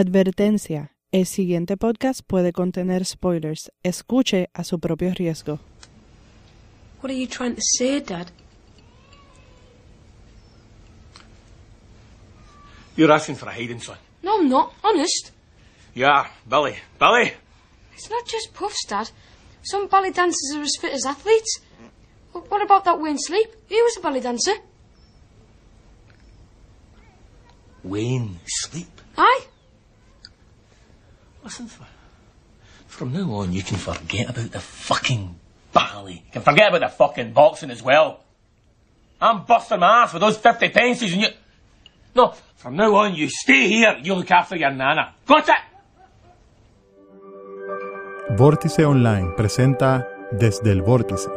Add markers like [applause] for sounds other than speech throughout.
Advertencia. El siguiente podcast puede contener spoilers. Escuche a su propio riesgo. What are you trying to say, Dad? You're asking for a hiding, son. No, I'm not. Honest. Yeah, Billy. Billy! It's not just puffs, Dad. Some ballet dancers are as fit as athletes. Wh- What about that Wayne Sleep? He was a ballet dancer. Wayne, sleep. Aye? Listen, f- from now on, you can forget about the fucking ballet. You can forget about the fucking boxing as well. I'm busting my ass with those 50 pences and you... No, from now on, you stay here. You look after your nana. Got it? Vórtice Online presenta Desde el Vórtice.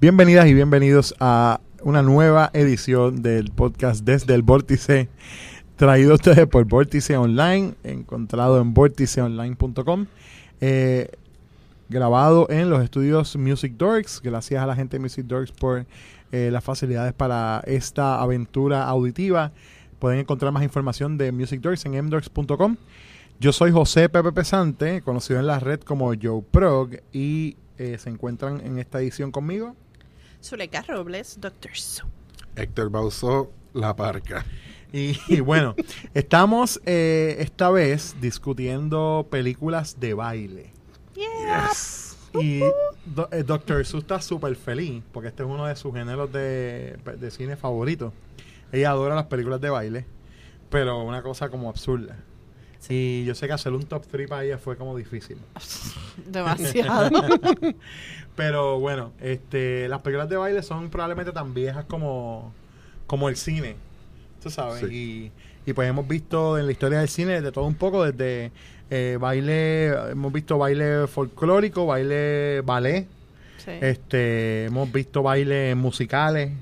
Bienvenidas y bienvenidos a una nueva edición del podcast Desde el Vórtice, traído a ustedes por Vórtice Online, encontrado en vórticeonline.com, eh, grabado en los estudios Music Dorks. Gracias a la gente de Music Dorks por eh, las facilidades para esta aventura auditiva. Pueden encontrar más información de Music Dorks en mdorks.com. Yo soy José Pepe Pesante, conocido en la red como Joe Prog, y eh, se encuentran en esta edición conmigo. Zuleika Robles, Doctor Su. Héctor Bausó, La Parca. Y, y bueno, estamos eh, esta vez discutiendo películas de baile. Y do- eh, Doctor Sue está súper feliz porque este es uno de sus géneros de, de cine favoritos. Ella adora las películas de baile, pero una cosa como absurda. Y yo sé que hacer un top 3 para ella fue como difícil. [laughs] Demasiado. [laughs] Pero bueno, este, las películas de baile son probablemente tan viejas como, como el cine. Tú sabes. Y, y pues hemos visto en la historia del cine de todo un poco, desde eh, baile, hemos visto baile folclórico, baile ballet, Sí. este, hemos visto bailes musicales,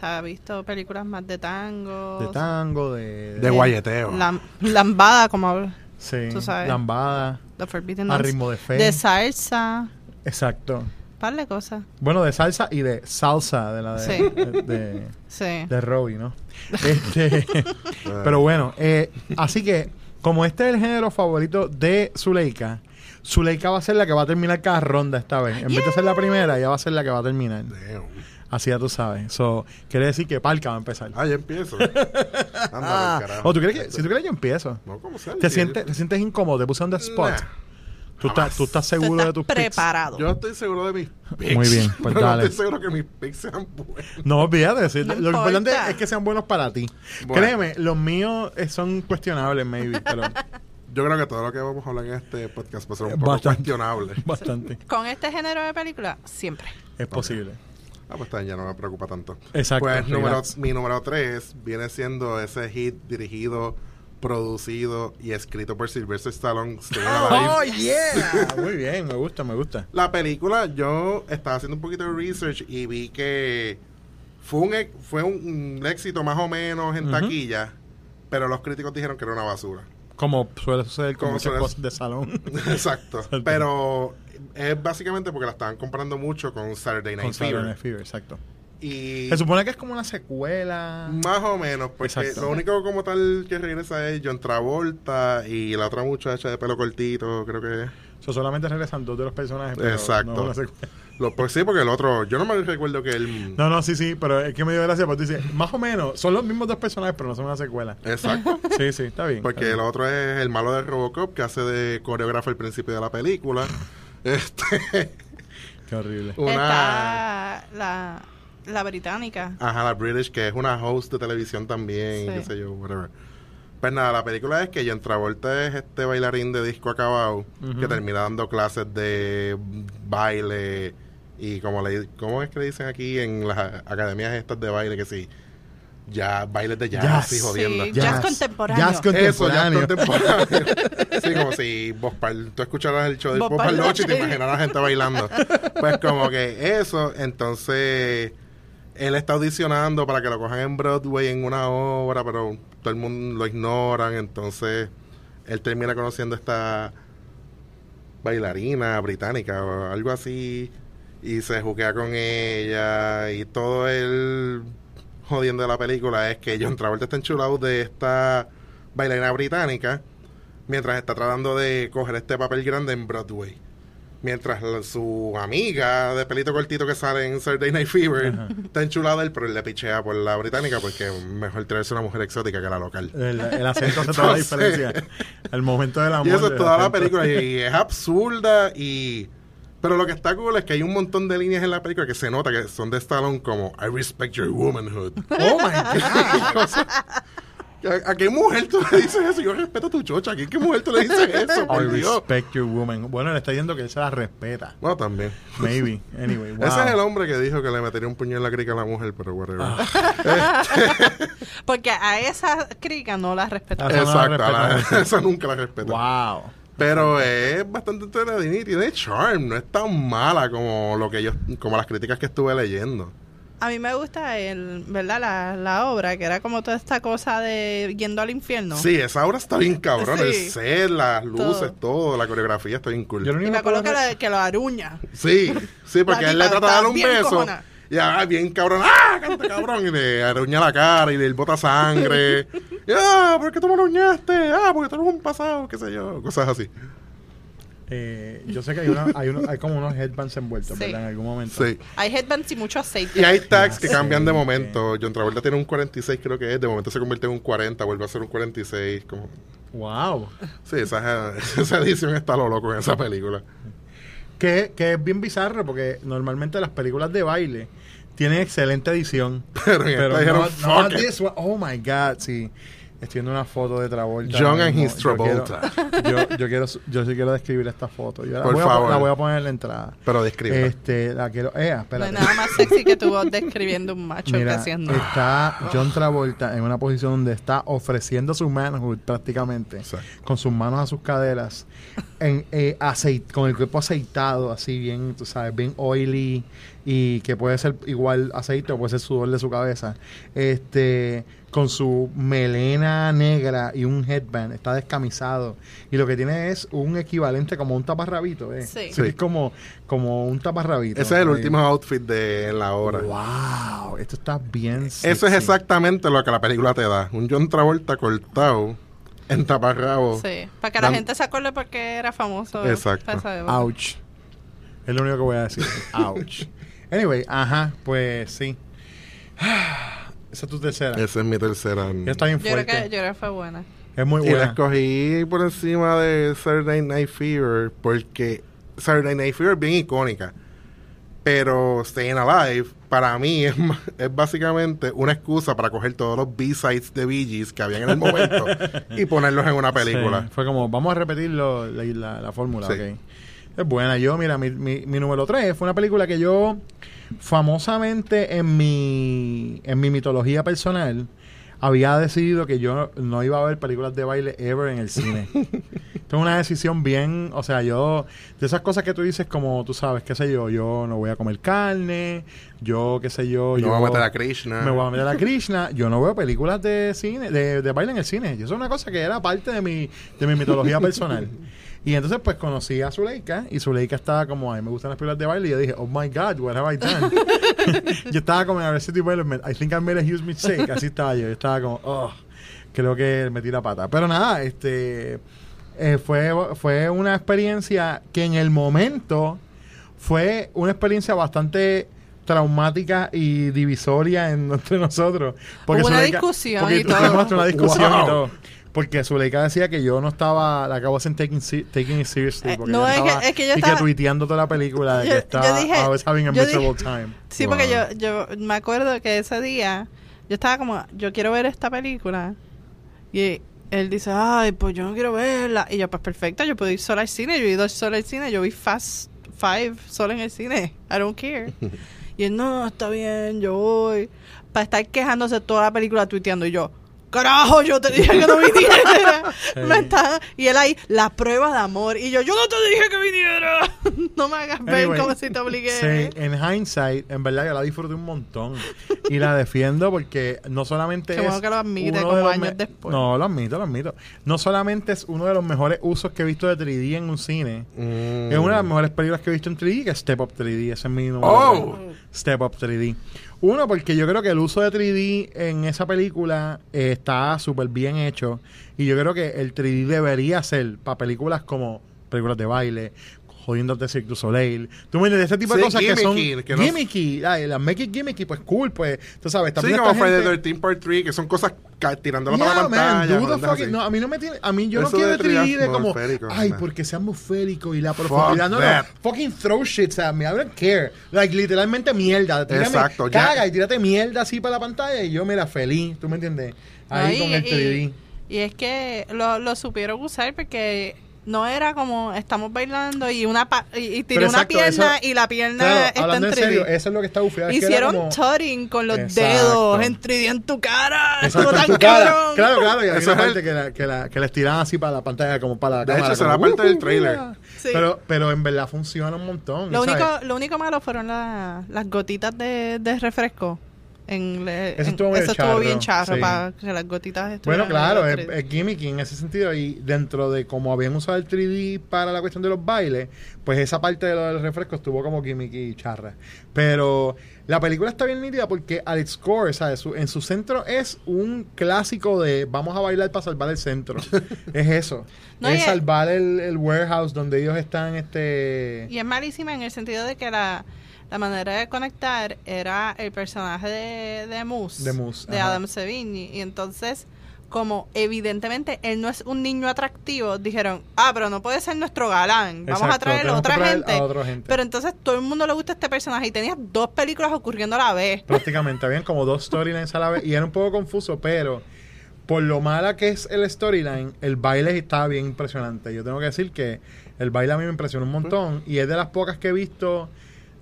Se ha visto películas más de tango. de tango, de, De guayeteo. lam- lambada, como sí, tú sabes. lambada, The Forbidden a ritmo de fe. De salsa. Exacto. Par de cosas. Bueno, de salsa y de salsa, de la de, Sí. de- de- [laughs] Sí. de Robbie, ¿no? Este, [laughs] pero bueno, eh, así que como este es el género favorito de Zuleika, Zuleika va a ser la que va a terminar cada ronda esta vez. En vez de ser la primera, ella va a ser la que va a terminar. Damn. Así ya tú sabes. So, quiere decir que Palca va a empezar. Ah, ya empiezo. [laughs] Anda, Ah, carajo. o tú crees que, si tú crees que yo empiezo, No, ¿cómo sea? te sientes, te sientes incómodo, te puse on the spot. Nah. Tú, estás, tú estás seguro Tú de estás tus picks? preparado. Yo estoy seguro de mis picks. Muy bien, [laughs] pues pero dale. no estoy seguro que mis picks sean buenos. No, olvídate. sí, No lo importante importa. es que sean buenos para ti. Bueno. Créeme, los míos son cuestionables, maybe, [laughs] pero Yo creo que todo lo que vamos a hablar en este podcast va a ser un poco Bastante. cuestionable. bastante. Con este género de película, siempre. Es posible. Ah, pues está bien, ya no me preocupa tanto. Exacto, Pues número, mi número 3 viene siendo ese hit dirigido, producido y escrito por Sylvester Stallone. Oh, yeah. [laughs] Muy bien, me gusta, me gusta. La película, yo estaba haciendo un poquito de research y vi que fue un, fue un, un éxito más o menos en taquilla, pero los críticos dijeron que era una basura. Como suele suceder con muchas cosas de salón. [laughs] [laughs] Exacto. Pero es básicamente porque la estaban comparando mucho con Saturday Night con Saturday Fever. Night Fever, exacto. Y Se supone que es como una secuela. más o menos, porque Exacto. lo único como tal que regresa es John Travolta y la otra muchacha de pelo cortito, creo que. So, solamente regresan dos de los personajes. Pero Exacto. no es una secuela. Lo, pues sí, porque el otro, yo no me recuerdo que él... No, no, sí, sí, pero es que me dio gracia porque tú dices, más o menos, son los mismos dos personajes, pero no son una secuela. Exacto. [laughs] Sí, sí, está bien. Porque está el otro es el malo de Robocop que hace de coreógrafo al principio de la película. [laughs] Este, Qué horrible. una Está la, la británica. ajá, la British que es una host de televisión también, Sí. qué sé yo, whatever. Pues nada, la película es que John Travolta es este bailarín de disco acabado que termina dando clases de baile y como le ¿cómo es que le dicen aquí en las academias estas de baile que sí? ya bailes de jazz, Jazz. y jodiendo. Sí, Jazz contemporáneo. Jazz Eso, ya contemporáneo. contemporáneo. [laughs] sí, como si vos tú escucharas el show de Vos Vos Parloche y te imaginaras a la gente bailando. Pues como que eso, entonces él está audicionando para que lo cojan en Broadway en una obra, pero todo el mundo lo ignoran, entonces él termina conociendo a esta bailarina británica o algo así y se juquea con ella y todo el jodiendo de la película es que John Travolta está enchulado de esta bailarina británica mientras está tratando de coger este papel grande en Broadway. Mientras la- su amiga de pelito cortito que sale en Saturday Night Fever está enchulada él, pero él le pichea por la británica porque mejor traerse una mujer exótica que la local. El, el acento hace toda la [laughs] diferencia. El momento del amor. Y eso es toda la película y, y es absurda y... Pero lo que está cool es que hay un montón de líneas en la película que se nota que son de Stallone como I respect your womanhood. Oh my God. [laughs] ¿a, a qué mujer tú le dices eso? Yo respeto a tu chocha. ¿A qué, qué mujer tú le dices [laughs] eso? I respect your woman. Bueno, le está diciendo que él se la respeta. Bueno, también. Maybe. Anyway, wow. Ese es el hombre que dijo que le metería un puño en la crica a la mujer, pero whatever. Ah. [laughs] Porque a esa crica no la no la Exacto, a la- respeta. esa nunca la respeto. Wow. Pero es bastante entretenida y tiene charm. No es tan mala como lo que yo, como las críticas que estuve leyendo. A mí me gusta el, ¿verdad? La, la obra, que era como toda esta cosa de yendo al infierno. Sí, esa obra está bien [laughs] cabrón. El set, las luces, Todo. todo, la coreografía está bien cool. Yo Y me acuerdo que que lo aruña. Sí, sí, porque él le trata de dar un beso. cojona. Y ah, bien cabrón, ¡ah! Cállate, cabrón. Y le aruña la cara y le bota sangre. y, ah, ¿por qué tú me aruñaste? Ah, porque tú eres un pasado, qué sé yo. Cosas así. Eh, yo sé que hay, una, hay, uno- hay como unos headbands envueltos, Sí. ¿verdad? En algún momento. Sí. Hay headbands y mucho aceite. Y hay tags que Sí. cambian de momento. John Travolta tiene un 46, creo que es. De momento se convierte en un 40, vuelve a ser un 46. Como... Wow. Sí, esa, [laughs] esa edición está lo loco en esa película. Que, que es bien bizarro porque normalmente las películas de baile tienen excelente edición. Pero no "Fuck it". this one. Oh my God, sí. Estoy viendo una foto de Travolta. John and his Yo quiero- Travolta. [laughs] Yo, yo quiero, yo sí quiero describir esta foto. Yo la, Por voy, favor. A, la voy a poner en la entrada. Pero describe. Este, la quiero. Eh, No hay espérate. nada más sexy que tú describiendo un macho que Mira, haciendo. está John Travolta en una posición donde está ofreciendo su manhood prácticamente, Exacto. con sus manos a sus caderas, en, eh, aceit- con el cuerpo aceitado, así bien, tú sabes, bien oily y que puede ser igual aceite o puede ser sudor de su cabeza. Este, con su melena negra y un headband, está descamisado y lo que tiene es un equivalente como un taparrabito, ¿eh? Sí. Sí. Es como, como un taparrabito. Ese es el Eh, último outfit de la obra. Wow, esto está bien. Eso es exactamente lo que la película te da. Un John Travolta cortado en taparrabo. Sí, para que la Dan- gente se acuerde porque era famoso. Exacto. Ouch. Es lo único que voy a decir. [laughs] Ouch. Anyway, ajá, pues sí. [sighs] Esa es tu tercera. Esa es mi tercera. Ya está bien Yo creo, que, fuerte. yo creo que fue buena. Es muy Y la buena. escogí por encima de Saturday Night Fever porque Saturday Night Fever es bien icónica. Pero Staying Alive, para mí, es, es básicamente una excusa para coger todos los B-sides de Bee Gees que habían en el momento [laughs] y ponerlos en una película. Sí, fue como, vamos a repetir lo- la, la- la fórmula, Sí. Es buena. Yo, mira, mi, mi, mi número 3 fue una película que yo, famosamente en mi, en mi mitología personal, había decidido que yo no iba a ver películas de baile ever en el cine. [laughs] Esto es una decisión bien, o sea, yo, de esas cosas que tú dices como, tú sabes, qué sé yo, yo no voy a comer carne, yo, qué sé yo, No yo... vamos a meter a Krishna. Me voy a meter a Krishna. Yo no veo películas de cine, de, de baile en el cine. Y eso es una cosa que era parte de mi, de mi mitología personal. [laughs] Y entonces, pues conocí a Zuleika. Y Zuleika estaba como, ay, me gustan las películas de baile. Y yo dije, oh my God, what have I done? [laughs] [laughs] yo estaba como en Arrested Development. I think I made a huge mistake. Así estaba yo. Yo estaba como, oh, creo que metí la pata. Pero nada, este. eh, fue, fue una experiencia que en el momento fue una experiencia bastante traumática y divisoria en, [laughs] entre nosotros. Hubo una Zuleika- discusión porque y todo. una discusión Wow. y todo. Porque Zuleika decía que yo no estaba, la acabo de taking, taking it seriously. Eh, Porque no, es que- estaba, es que yo y estaba- tuiteando toda la película de Yo- que [laughs] yo estaba, dije- I was having a yo miserable dije- time. Sí, Wow. porque yo, yo me acuerdo que ese día yo estaba como, yo quiero ver esta película. Y él dice, ay, pues yo no quiero verla. Y yo, pues perfecto, yo puedo ir sola al cine. Yo he ido sola al cine. Yo vi Fast Five sola en el cine. I don't care. [laughs] Y él, no, está bien, yo voy. Para estar quejándose toda la película tuiteando. Y yo, carajo, yo te dije que no viniera. [laughs] Me está- y él ahí, la prueba de amor. Y yo, yo no te dije que viniera. [laughs] no me hagas ver Anyway, como si te obligué. Sí, en hindsight, en verdad yo la disfruté un montón. Y la defiendo porque no solamente Qué es. bueno que lo admite uno como de los años después. No, lo admito, lo admito. No solamente es uno de los mejores usos que he visto de 3D en un cine. Mm. Es una de las mejores películas que he visto en 3D, que es Step Up 3D. Ese es mi número. Oh. uno. Step Up 3D. Uno, porque yo creo que el uso de 3D en esa película eh, está súper bien hecho. Y yo creo que el 3D debería ser para películas como películas de baile, jodiendo de Cirque du Soleil. Tú me entiendes, ese tipo de Sí, cosas que son gimmicky, que no- gimmicky. Ay, las make it gimmicky, pues cool, pues. Tú sabes, Sí, también como esta Friday gente- the 13 Part 3, que son cosas tirándolo para Yeah, la man, pantalla. joder, fucking- no, a mí no me tiene, a mí yo Eso no quiero de 3D de 3D como, atmosférico, ay, man. porque sea atmosférico y la profundidad, no, no, that. fucking throw shit at me, I don't care, like, literalmente mierda, tírame, Exacto, ya. caga y tírate mierda así para la pantalla y yo, mira, feliz, ¿tú me entiendes? Ahí No, con el 3D. Y, y es que lo, lo supieron usar porque no era como estamos bailando y una pa- y, y tiré una pierna eso- y la pierna Claro, está hablando en en 3D. serio, eso es lo que está bufiado. es que Hicieron como- tutting con los Exacto. dedos en 3D en tu cara. Exacto, en tan tu cara. Claro, claro, y hay una es parte el- que, la, que, la, que les tiran así para la pantalla, como para la De cámara. hecho, será como, parte del "Uh, trailer". mira". Sí. Pero, pero en verdad funciona un montón. Lo ¿sabes? único, lo único malo fueron la- las gotitas de, de refresco. En, le- Eso estuvo medio eso charro, bien charro sí. para que las gotitas Bueno, claro, es, 3D. es gimmicky en ese sentido. Y dentro de cómo habían usado el 3D para la cuestión de los bailes, pues esa parte de lo del refresco estuvo como gimmicky y charra. Pero la película está bien nítida porque al its core, ¿sabes? Su- en su centro es un clásico de vamos a bailar para salvar el centro. [laughs] es eso. No, es salvar el, el warehouse donde ellos están. este Y es malísima en el sentido de que la, la manera de conectar era el personaje de, de Moose, De Moose, de ajá. Adam Sevigny. Y entonces, como evidentemente él no es un niño atractivo, dijeron, ah, pero no puede ser nuestro galán, vamos a traer a otra traer gente. a otra gente. Pero entonces todo el mundo le gusta este personaje y tenías dos películas ocurriendo a la vez. prácticamente habían como dos storylines a la vez y era un poco confuso, pero por lo mala que es el storyline, el baile estaba bien impresionante. Yo tengo que decir que el baile a mí me impresionó un montón y es de las pocas que he visto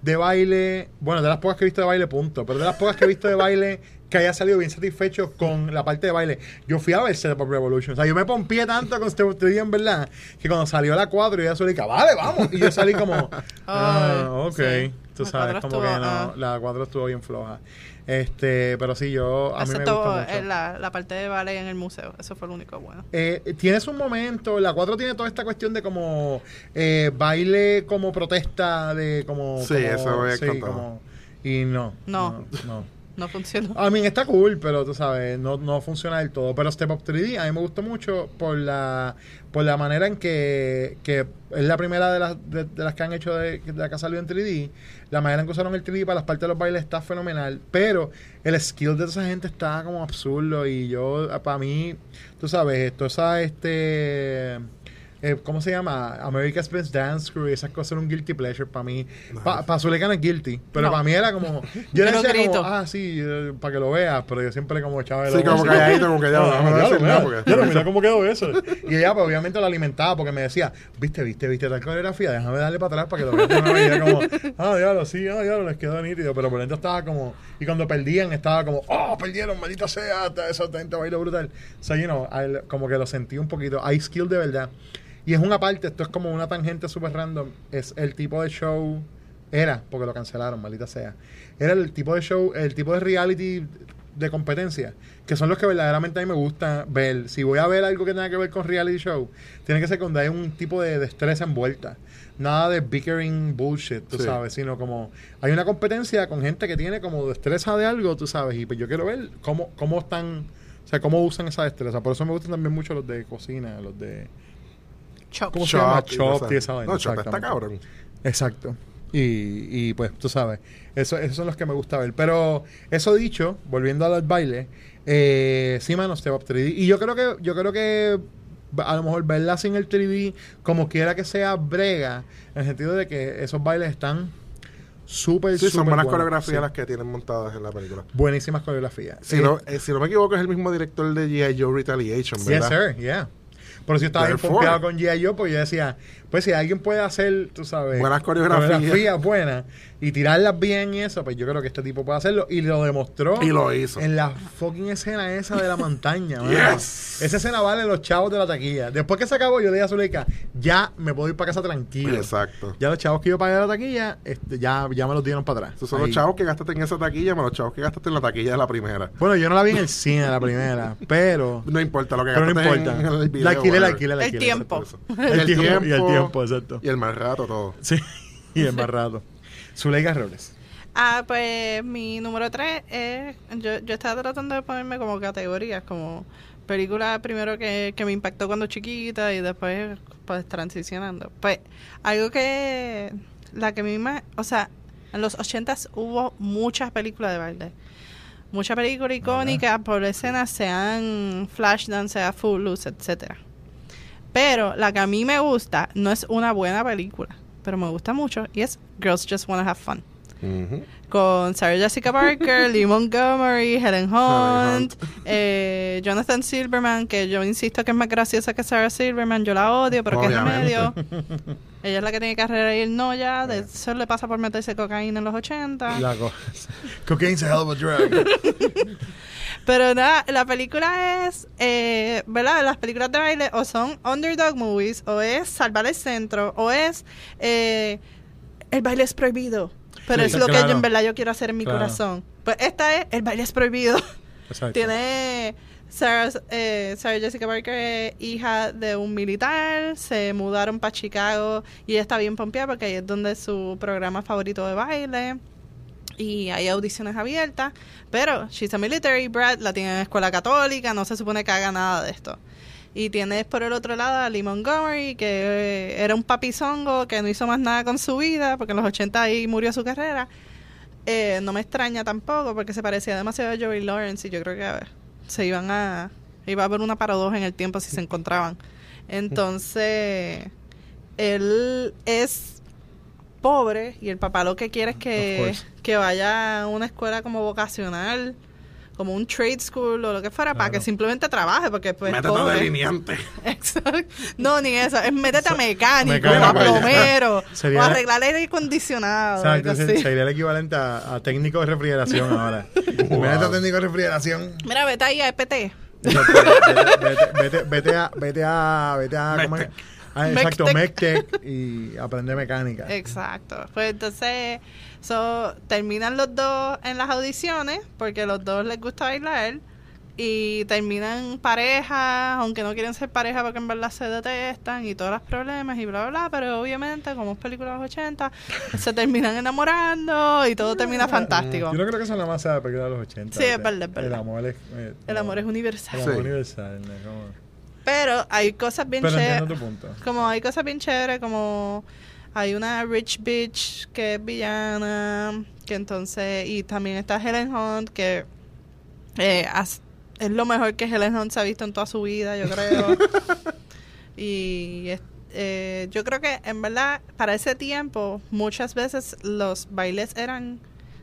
de baile, bueno, de las pocas que he visto de baile, punto, pero de las pocas que he visto de baile que haya salido bien satisfecho con la parte de baile. Yo fui a ver Step Up Revolution, o sea, yo me pompié tanto con Up 3D en verdad, que cuando salió la 4 yo ya salí, vale, vamos, y yo salí como, [laughs] ah, ok, sí. tú La sabes, como que no, ah. la 4 estuvo bien floja. Este, pero sí, yo a mí me Excepto gusta mucho. la, la parte de ballet en el museo. Eso fue lo único bueno. Eh, tienes un momento, la 4 tiene toda esta cuestión de como eh, baile como protesta de como Sí, como- eso había sí, contado. como- y no, No. no, no. No funcionó. A mí está cool, pero tú sabes, no, no funciona del todo. Pero Step Up 3D a mí me gustó mucho por la por la manera en que, que es la primera de las, de, las que han hecho de, de la que ha salido en 3D. La manera en que usaron el 3D para las partes de los bailes está fenomenal. Pero el skill de esa gente está como absurdo. Y yo, para mí, tú sabes, esto esa este. Eh, ¿Cómo se llama? America's Best Dance Crew esas cosas eran un guilty pleasure para mí. Para Zuleika no es guilty, pero No. para mí era como. [laughs] Yo le no decía como, ah, sí, para que lo veas, pero yo siempre como echaba el Sí, como calladito, como que ya, ah, no, no lo, nada, mira, porque- ya lo, mira cómo quedó eso. [laughs] Y ella, pues obviamente la alimentaba porque me decía, viste, viste, viste tal coreografía, déjame darle para atrás para que lo veas. Y ella como, [laughs] ah, diablo, sí, ah, diablo, les quedó nítido. Pero por dentro estaba como, y cuando perdían, estaba como, oh, perdieron, maldita sea, esa gente bailó brutal. O sea, you know, como que lo sentí un poquito. Hay skill de verdad. Y es una parte, esto es como una tangente súper random. Es el tipo de show, era, porque lo cancelaron, maldita sea. Era el tipo de show, el tipo de reality de competencia, que son los que verdaderamente a mí me gusta ver. Si voy a ver algo que tenga que ver con reality show, tiene que ser cuando hay un tipo de destreza envuelta. Nada de bickering bullshit, tú Sí. sabes, sino como hay una competencia con gente que tiene como destreza de algo, tú sabes, y pues yo quiero ver cómo, cómo están, o sea, cómo usan esa destreza. Por eso me gustan también mucho los de cocina, los de... Chop. ¿Cómo se llama? Chop y esa vaina, No, Chop está cabrón. Exacto. Y, y pues tú sabes, eso, esos son los que me gusta ver. Pero eso dicho, volviendo al baile, eh, sí, mano, Step Up 3D. Y yo creo que, yo creo que a lo mejor verla sin el 3D, como quiera que sea brega, en el sentido de que esos bailes están súper, Sí, son buenas buenos. coreografías Sí. las que tienen montadas en la película. Buenísimas coreografías. Si, Eh, no, eh, si no me equivoco, es el mismo director de G.I. Joe Retaliation, Yes, ¿verdad? sir, yeah. Por eso yo estaba bien pompeado con G.I. Joe, porque yo decía, pues si alguien puede hacer, tú sabes, Buenas coreografías. buenas, y tirarlas bien y eso, pues yo creo que este tipo puede hacerlo. Y lo demostró. Y lo hizo. En la fucking escena esa de la [laughs] montaña. Yes. Esa escena vale los chavos de la taquilla. Después que se acabó, yo le dije a Zuleika, ya me puedo ir para casa tranquilo. Exacto. Ya los chavos que yo pagué de la taquilla, este, ya, ya me los dieron para atrás. Esos son Ahí. los chavos que gastaste en esa taquilla, más los chavos que gastaste en la taquilla de la primera. Bueno, yo no la vi en el cine la primera, [laughs] pero... No importa lo que Pero no gastaste importa. en el video. la alquilé, la alquilé, la El alquilé. tiempo. Eso. El, tiempo, Y el tiempo, exacto. Y el más rato, todo. Sí, [laughs] y el más rato. Zuleika Robles. Ah, pues mi número 3 es. Yo, yo estaba tratando de ponerme como categorías, como película primero que, que me impactó cuando chiquita y después, pues transicionando. Pues algo que. La que a mí más. O sea, en los 80s hubo muchas películas de baile. Muchas películas icónicas por escenas, sean Flashdance, sea Footloose, etcétera. Pero la que a mí me gusta no es una buena película, pero me gusta mucho y es Girls Just Wanna Have Fun Con Sarah Jessica Parker, Lee [laughs] Montgomery, Helen Hunt, Hunt. eh, Jonathan Silverman, que yo insisto que es más graciosa que Sarah Silverman, yo la odio, pero que Obviamente. remedio. [laughs] Ella es la que tiene carrera y él no ya, de eso le pasa por meterse cocaína en los 80. La cosa. [laughs] Cocaine's a hell of a drug. Pero nada, la película es, eh, ¿verdad? Las películas de baile o son underdog movies, o es salvar el centro, o es eh, el baile es prohibido. Pero es lo que yo en verdad yo quiero hacer en mi Claro. corazón. Pues esta es el baile es prohibido. Exacto. Tiene Sarah, eh, Sarah Jessica Parker, es hija de un militar, se mudaron para Chicago y ella está bien pompeada porque ahí es donde es su programa favorito de baile y hay audiciones abiertas, pero she's a military brat, la tiene en escuela católica, no se supone que haga nada de esto. Y tienes por el otro lado a Lee Montgomery, que eh, era un papizongo que no hizo más nada con su vida, porque en los 80 ahí murió su carrera. Eh, no me extraña tampoco, porque se parecía demasiado a Joey Lawrence y yo creo que a ver, se iban a... Iba a haber una paradoja en el tiempo si se encontraban. Entonces, él es pobre y el papá lo que quiere es que, que vaya a una escuela como vocacional, como un trade school o lo que fuera, para que simplemente trabaje, porque pues Métete de pobre. delineante. [laughs] Exacto. No, ni eso. Es métete a mecánico, mecánico, a ya. plomero, [laughs] Sería- o arreglar aire acondicionado. Exacto, sería el equivalente a, a técnico de refrigeración [laughs] ahora. Imagínate a técnico de refrigeración. Mira, vete ahí a EPT. Vete, vete- vete- vete a, vete a, vete a. Ah, exacto. Mectec y aprender mecánica. Exacto. Pues entonces, so, terminan los dos en las audiciones, porque los dos les gusta bailar, y terminan pareja, aunque no quieren ser pareja porque en verdad se detestan y todos los problemas y bla, bla, bla, pero obviamente, como es película de los 80, [laughs] se terminan enamorando y todo termina fantástico. Yo no creo que eso nada más sea la película de los 80. Sí, es sea, verdad, es verdad. El amor es... eh, El no, amor es universal. El amor Sí. universal. ¿no? Como- Pero hay cosas bien chéveres. entiendo tu punto. Como hay cosas bien chéveres, como hay una rich bitch que es villana, que entonces, y también está Helen Hunt, que eh, es lo mejor que Helen Hunt se ha visto en toda su vida, yo creo. [laughs] y eh, yo creo que en verdad para ese tiempo muchas veces los bailes eran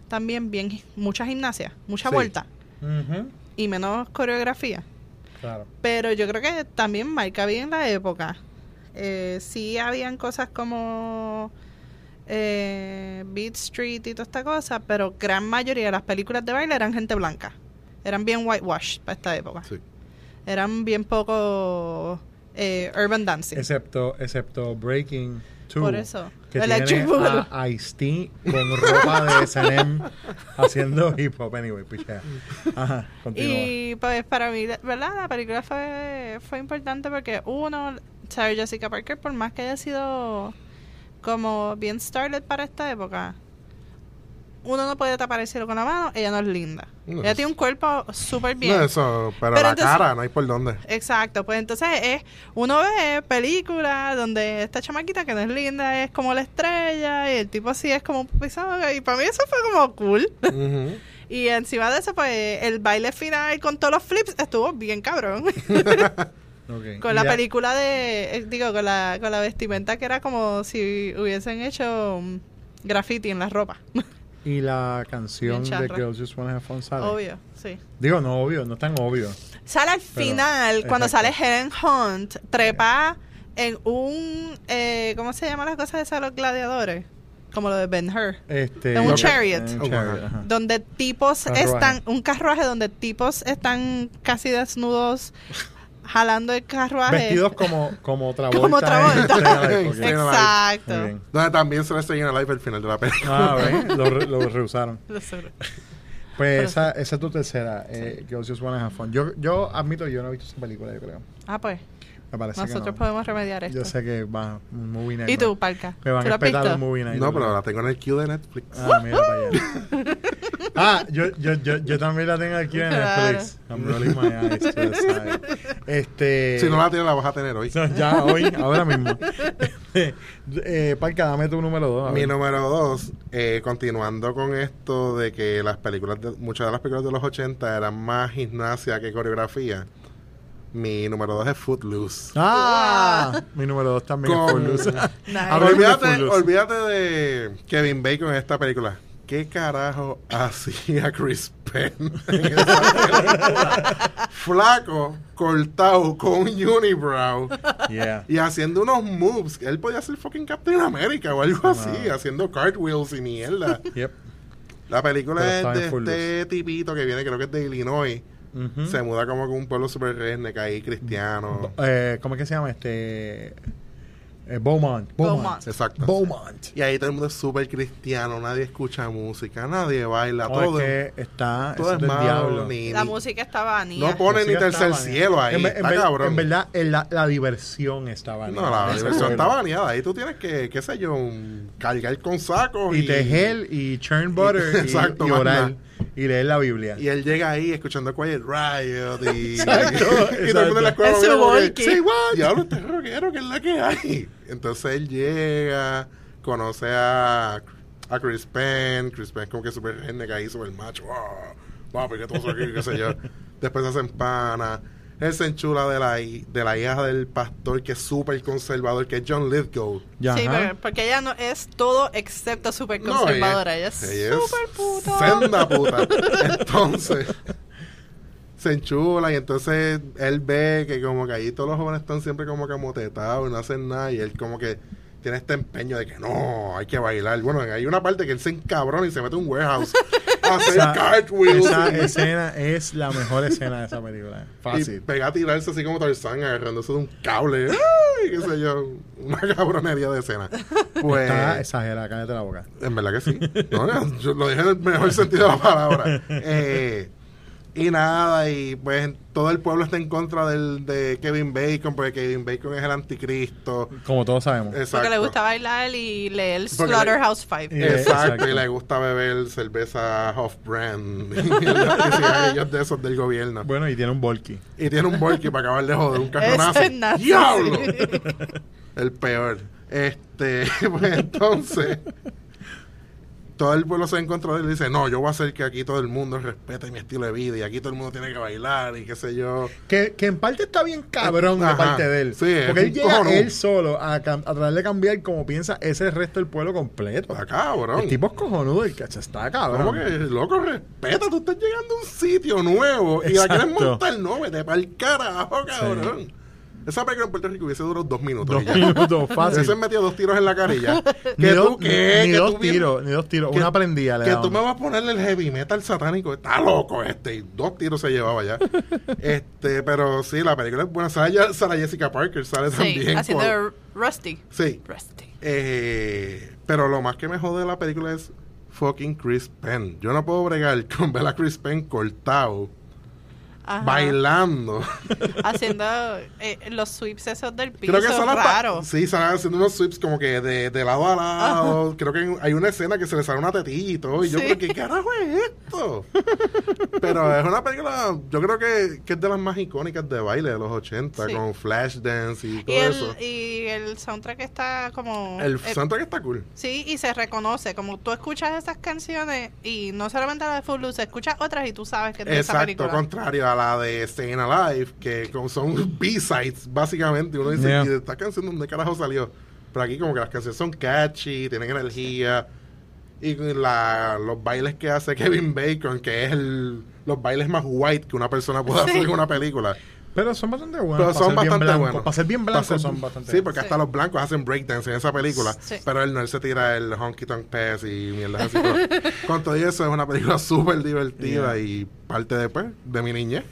también bien, mucha gimnasia, mucha Sí. vuelta y menos coreografía. Claro. Pero yo creo que también marca bien la época. Eh, sí habían cosas como eh, Beat Street y toda esta cosa, pero gran mayoría de las películas de baile eran gente blanca. Eran bien whitewash para esta época. Sí. Eran bien poco eh, urban dancing. Excepto, excepto Breaking 2. Por eso. Que Electric tiene a Ice-T con ropa de S&M [laughs] haciendo hip hop. Anyway, pichea. Ajá, continúa. Y pues para mí, ¿verdad? La película fue, fue importante porque uno, Sarah Jessica Parker, por más que haya sido como bien starlet para esta época, uno no puede tapar el cielo con la mano, ella no es linda. No, ella es- tiene un cuerpo súper bien. No, eso, pero, Pero la entonces- cara, no hay por dónde. Exacto, pues entonces es, uno ve películas donde esta chamaquita que no es linda es como la estrella y el tipo así es como un pisado y para mí eso fue como cool. [laughs] Y encima de eso, pues el baile final con todos los flips estuvo bien cabrón. [laughs] Ok. con la ya- película de, eh, digo, con la, con la vestimenta que era como si hubiesen hecho mm, graffiti en la ropa. Y la canción de. Girls Just Wanna Have Fun sale. Obvio, sí. Digo, no obvio, no es tan obvio. Sale al Pero, final, cuando sale Helen Hunt, trepa en un, eh, ¿cómo se llaman las cosas de los gladiadores? como lo de Ben Hur. Este, De un chariot. un chariot, ajá. donde tipos Carruaje. están, un carruaje donde tipos están casi desnudos jalando el carruaje. Vestidos como, como [laughs] Travolta. Como Travolta. en Alive. [laughs] Exacto. Donde también se le enseña Life al final de la película. Ah, [laughs] ¿ves? Lo, re- lo sé. Pues Pero esa, esa es tu tercera, eh, Girls Just Wanna Have Fun. Yo, yo admito, yo no he visto esa película, yo creo. Ah, pues, Me parece nosotros que no. podemos remediar esto. Yo sé que va un movie night. ¿Y tú, Palca? Me van ¿Tú a visto? el movie night. No, pero la tengo en el queue de Netflix. Ah, mira para allá. [laughs] Ah, yo, yo, yo, yo también la tengo aquí en Claro. Netflix. I'm rolling my eyes to the side. Este... Si no la tienes, la vas a tener hoy. [laughs] Ya hoy, ahora mismo. [laughs] eh, Parca, dame tu número dos. Mi número dos, eh, continuando con esto de que las películas, de- muchas de las películas de los 80 eran más gimnasia que coreografía. Mi número dos es Footloose. Ah, mi número dos también es Footloose. [laughs] Nice. Hablemos de olvídate, Footloose. olvídate de Kevin Bacon en esta película. ¿Qué carajo hacía Chris Penn en esa película? [laughs] Flaco, cortado, con un unibrow Yeah. y haciendo unos moves. Él podía ser fucking Captain America o algo así, haciendo cartwheels y mierda. Yep. La película Pero es estaba en de Footloose. este tipito que viene, creo que es de Illinois. Se muda como con un pueblo super redneck ahí, cristiano. Eh, ¿Cómo es que se llama este? Eh, Beaumont. Beaumont. Exacto. Beaumont. Y ahí todo el mundo es súper cristiano, nadie escucha música, nadie baila, No, todo, es que está, todo es malo. diablo. Ni, La ni- música estaba no niña. pone ni tercer cielo ahí, En, cabrón. verdad, en la, la diversión estaba no, la diversión es está baneada. Ahí tú tienes que, qué sé yo, cargar con sacos. Y tejer y churn butter y, [laughs] Exacto, y. y leer la Biblia. Y él llega ahí escuchando Quiet Riot y, [laughs] Exacto, y todo el mundo en la que, volky. Sí, what? Diablo, este rockero, que es la que hay. Entonces él llega, conoce a, a Chris Penn. Chris Penn es como que súper redneck ahí, súper macho. Wow, wow, ¿por qué tú aquí? ¿Qué sé yo? Después se hacen pana. Él se enchula de la, de la hija del pastor que es súper conservador, que es John Lithgow. Ya, Sí, pero- porque ella no es todo excepto súper No, conservadora. ella es ella es súper puta. Senda [laughs] puta. Entonces, se enchula y entonces él ve que como que ahí todos los jóvenes están siempre como que amotetados y no hacen nada y él como que tiene este empeño de que no, hay que bailar. Bueno, hay una parte que él se encabrona y se mete a un warehouse a [laughs] hacer Esa, cartwheels esa y- escena es la mejor escena de esa película. y Fácil. pega a tirarse así como Tarzán agarrándose de un cable. ¡Ay! qué sé yo, una cabronería de escena. Pues Está exagerada, cállate la boca. En verdad que sí. No, yo lo dije en el mejor sentido de la palabra. [laughs] Eh, y nada, y pues todo el pueblo está en contra del, de Kevin Bacon, porque Kevin Bacon es el anticristo. Como todos sabemos. Exacto. Porque le gusta bailar y leer Slaughterhouse Five. Exacto, Exacto. y le gusta beber cerveza off-brand [laughs] y cigarrillos de esos del gobierno. Bueno, y tiene un volky. Y tiene un volky para acabar de joder, un carro Ese nazi. es nazi, ¡Diablo! [laughs] El peor. Este, [laughs] pues entonces, todo el pueblo se encontró de él y dice, no, yo voy a hacer que aquí todo el mundo respete mi estilo de vida y aquí todo el mundo tiene que bailar y qué sé yo. Que, que en parte está bien cabrón de parte de él. Sí, porque él llega él solo a, a tratar de cambiar como piensa ese resto del pueblo completo. Está cabrón. El tipo es cojonudo, el cacha está cabrón. Como que, loco, respeta, tú estás llegando a un sitio nuevo y la quieres montar, no, vete para el carajo, cabrón. Esa película en Puerto Rico hubiese durado dos minutos. Dos minutos, [laughs] fácil. Hubiesen metido dos tiros en la carilla. Ni, que tú, ¿qué? ni Que dos tú bien- tiros, ni dos tiros. que- Una prendida le Que tú me vas a ponerle el heavy metal satánico. Está loco este. Y dos tiros se llevaba ya. [laughs] este, pero sí, la película es buena. Sale ya- Sarah Jessica Parker, sale Sí, también. haciendo con- Rusty. Sí. Rusty. Eh, pero lo más que me jode de la película es fucking Chris Penn. Yo no puedo bregar con ver a Chris Penn cortado, Ajá. bailando. Haciendo eh, los sweeps esos del piso. Creo que son raros. Sí, salen haciendo unos sweeps como que de, de lado a lado. Creo que hay una escena que se le sale una tetilla y todo. Y yo Sí. creo que, ¿qué carajo es esto? Pero es una película, yo creo que, que es de las más icónicas de baile de los 80, Sí. con Flashdance y Y todo eso. y el soundtrack está como... El eh, soundtrack está cool. Sí, y se reconoce. Como tú escuchas esas canciones y no solamente la de Footloose, escuchas otras y tú sabes que es de esa Exacto, película. contrario a la de Staying Alive, que son [laughs] B-sides, básicamente. Uno dice, Yeah. ¿y de esta canción dónde carajo salió? Pero aquí como que las canciones son catchy, tienen energía. Y la, los bailes que hace Kevin Bacon, que es el, los bailes más white que una persona puede hacer en una película. Pero son bastante buenos. Pero son bastante blancos. buenos. Para ser bien blancos ser- son bastante Sí, porque Sí. hasta los blancos hacen breakdance en esa película. Sí. Pero él no, él se tira el Honky Tonk Pass y mierda así. pero [laughs] con todo eso es una película súper divertida Yeah. y parte después de mi niñez.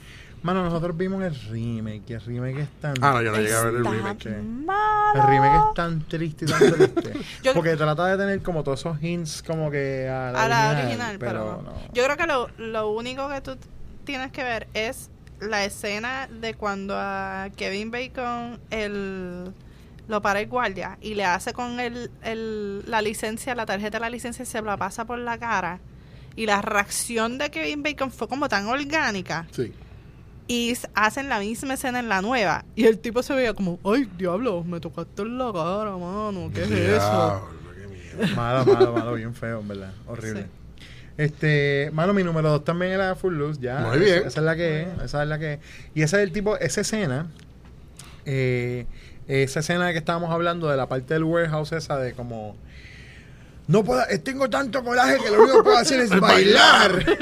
Mano, nosotros vimos el remake. El remake es tan. Ah, no, yo no llegué a ver el remake. malo. El remake es tan triste y tan [laughs] triste. Yo- porque trata de tener como todos esos hints como que a la, a la original, original, pero, no. yo creo que lo, lo único que tú tienes que ver es la escena de cuando a Kevin Bacon el lo para el guardia y le hace con el, el- la licencia, la tarjeta de la licencia y se la pasa por la cara y la reacción de Kevin Bacon fue como tan orgánica Sí. y hacen la misma escena en la nueva y el tipo se veía como ay diablo me tocaste en la cara mano qué es eso. Malo, malo, malo, bien feo, en verdad. Horrible. Sí. Este, mano, mi número dos también era Full Loose, ya. Muy Esa- bien. Esa, es la que es, esa es la que es. Y ese es el tipo, esa escena, eh, esa escena que estábamos hablando de la parte del warehouse esa de como... No puedo, eh, tengo tanto coraje que lo único que puedo hacer es [laughs] bailar. [laughs]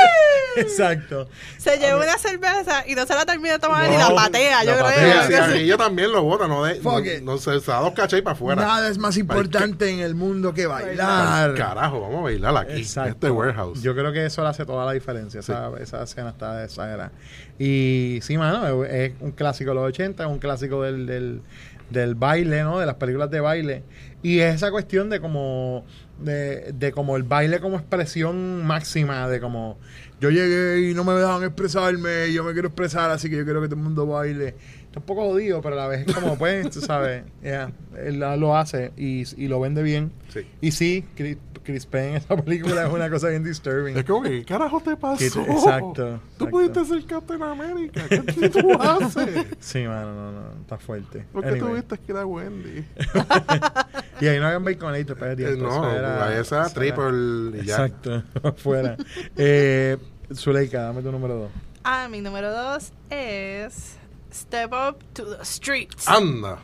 [laughs] Exacto. se llevó una cerveza y no se la termina de tomar No, y la patea yo la creo patea, que- Sí, sí, yo también lo bota, no de. No, no se, se da dos cachai para afuera. Nada es más importante en el mundo que bailar. Carajo, vamos a bailar aquí. Exacto. Este warehouse. Yo creo que eso le hace toda la diferencia. Esa, esa escena está exagerada. Y sí, mano, es es un clásico de los 80, es un clásico del, del, del baile, ¿no? De las películas de baile. Y es esa cuestión de como, de, de como el baile como expresión máxima, de como yo llegué y no me dejan expresarme, yo me quiero expresar, así que yo quiero que todo el mundo baile. Está un poco jodido, pero a la vez es como, pues, tú sabes, [laughs] yeah, él lo hace y, y lo vende bien. Sí. Y sí, Chris, Chris Penn en esa película es una cosa bien disturbing. Es como que, ¿qué carajo te pasó? Te- exacto, Tú exacto. pudiste ser Captain America. ¿Qué tú haces? [laughs] Sí, mano, no, no, está fuerte. ¿Por qué Anyway. tuviste que ir a Wendy? [laughs] Y ahí no habían baconator, pero Eh, no, ahí esa era triple y ya. Exacto, [laughs] afuera. eh, Zuleika, dame tu número dos. Ah, mi número dos es Step Up to the Streets. Anda.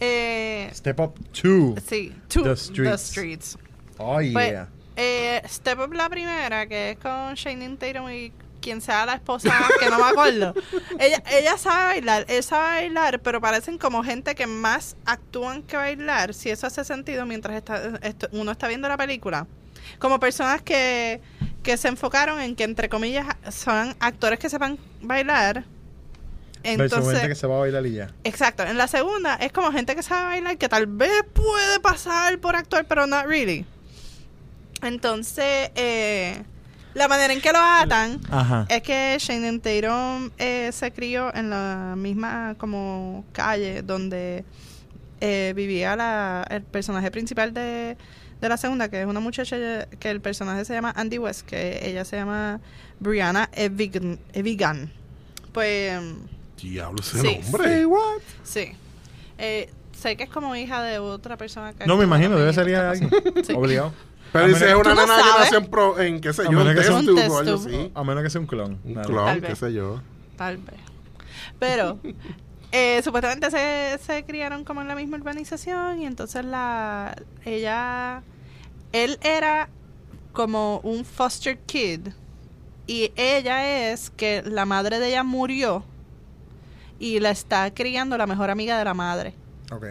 Eh, Step Up 2. sí, to The the Streets. Oh, Pues, yeah. eh, Step Up la primera, que es con Shannon Tatum y quien sea la esposa, que no me acuerdo. ella, ella sabe bailar, él sabe bailar, pero parecen como gente que más actúan que bailar, si eso hace sentido mientras está, esto- uno está viendo la película. Como personas que, que se enfocaron en que, entre comillas, son actores que sepan bailar. Versus gente que Entonces, se va a bailar y ya. exacto. En la segunda es como gente que sabe bailar que tal vez puede pasar por actuar, pero not really. Entonces, eh, la manera en que lo atan Ajá. es que Shannon Tatum eh, se crió en la misma como calle donde eh, vivía la, el personaje principal de, de la segunda, que es una muchacha que el personaje se llama Andy West, que ella se llama Brianna Evigan. Evigan. Pues Diablo ese Sí. nombre. sí. Eh, sé que es como hija de otra persona. que No me imagino, debe ser alguien. Sí. Obligado. Pero dice es una ¿Tú no nena que nació en, pro, en qué sé A yo, menos en que sea test un tube o algo así. A menos que sea un clon. Un Dale. clon, Tal qué vez. sé yo. Tal vez. Pero [laughs] eh, supuestamente se, se criaron como en la misma urbanización y entonces la ella él era como un foster kid y ella es que la madre de ella murió y la está criando la mejor amiga de la madre. Ok.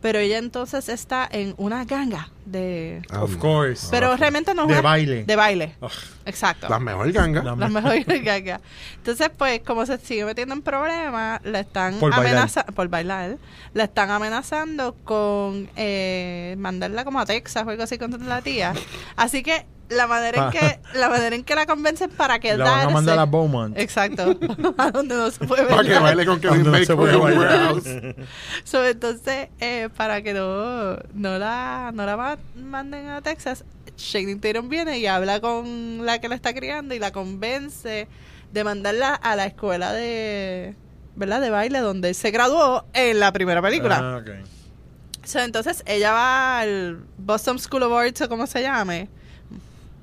Pero ella entonces está en una ganga de Of Anda. course. pero realmente no es De una- baile. de baile. Ugh. Exacto. La mejor ganga. La- Las mejores [laughs] gagas. Entonces, pues, como se sigue metiendo en problemas, le están amenazando, por bailar, le están amenazando con eh, mandarla como a Texas o algo así con la tía. Así que la manera en que la manera en que la convencen para quedarse. La van a mandar a Beaumont. Exacto. [laughs] a donde no se puede Para que baile con Kevin no Bacon. Warehouse. [laughs] So, entonces, eh, para que no, no la, no la ma- manden a Texas, Shane Tatum viene y habla con la que la está criando y la convence de mandarla a la escuela de, ¿verdad? de baile donde él se graduó en la primera película. Ah, ok. So, entonces ella va al Boston School of Arts o como se llame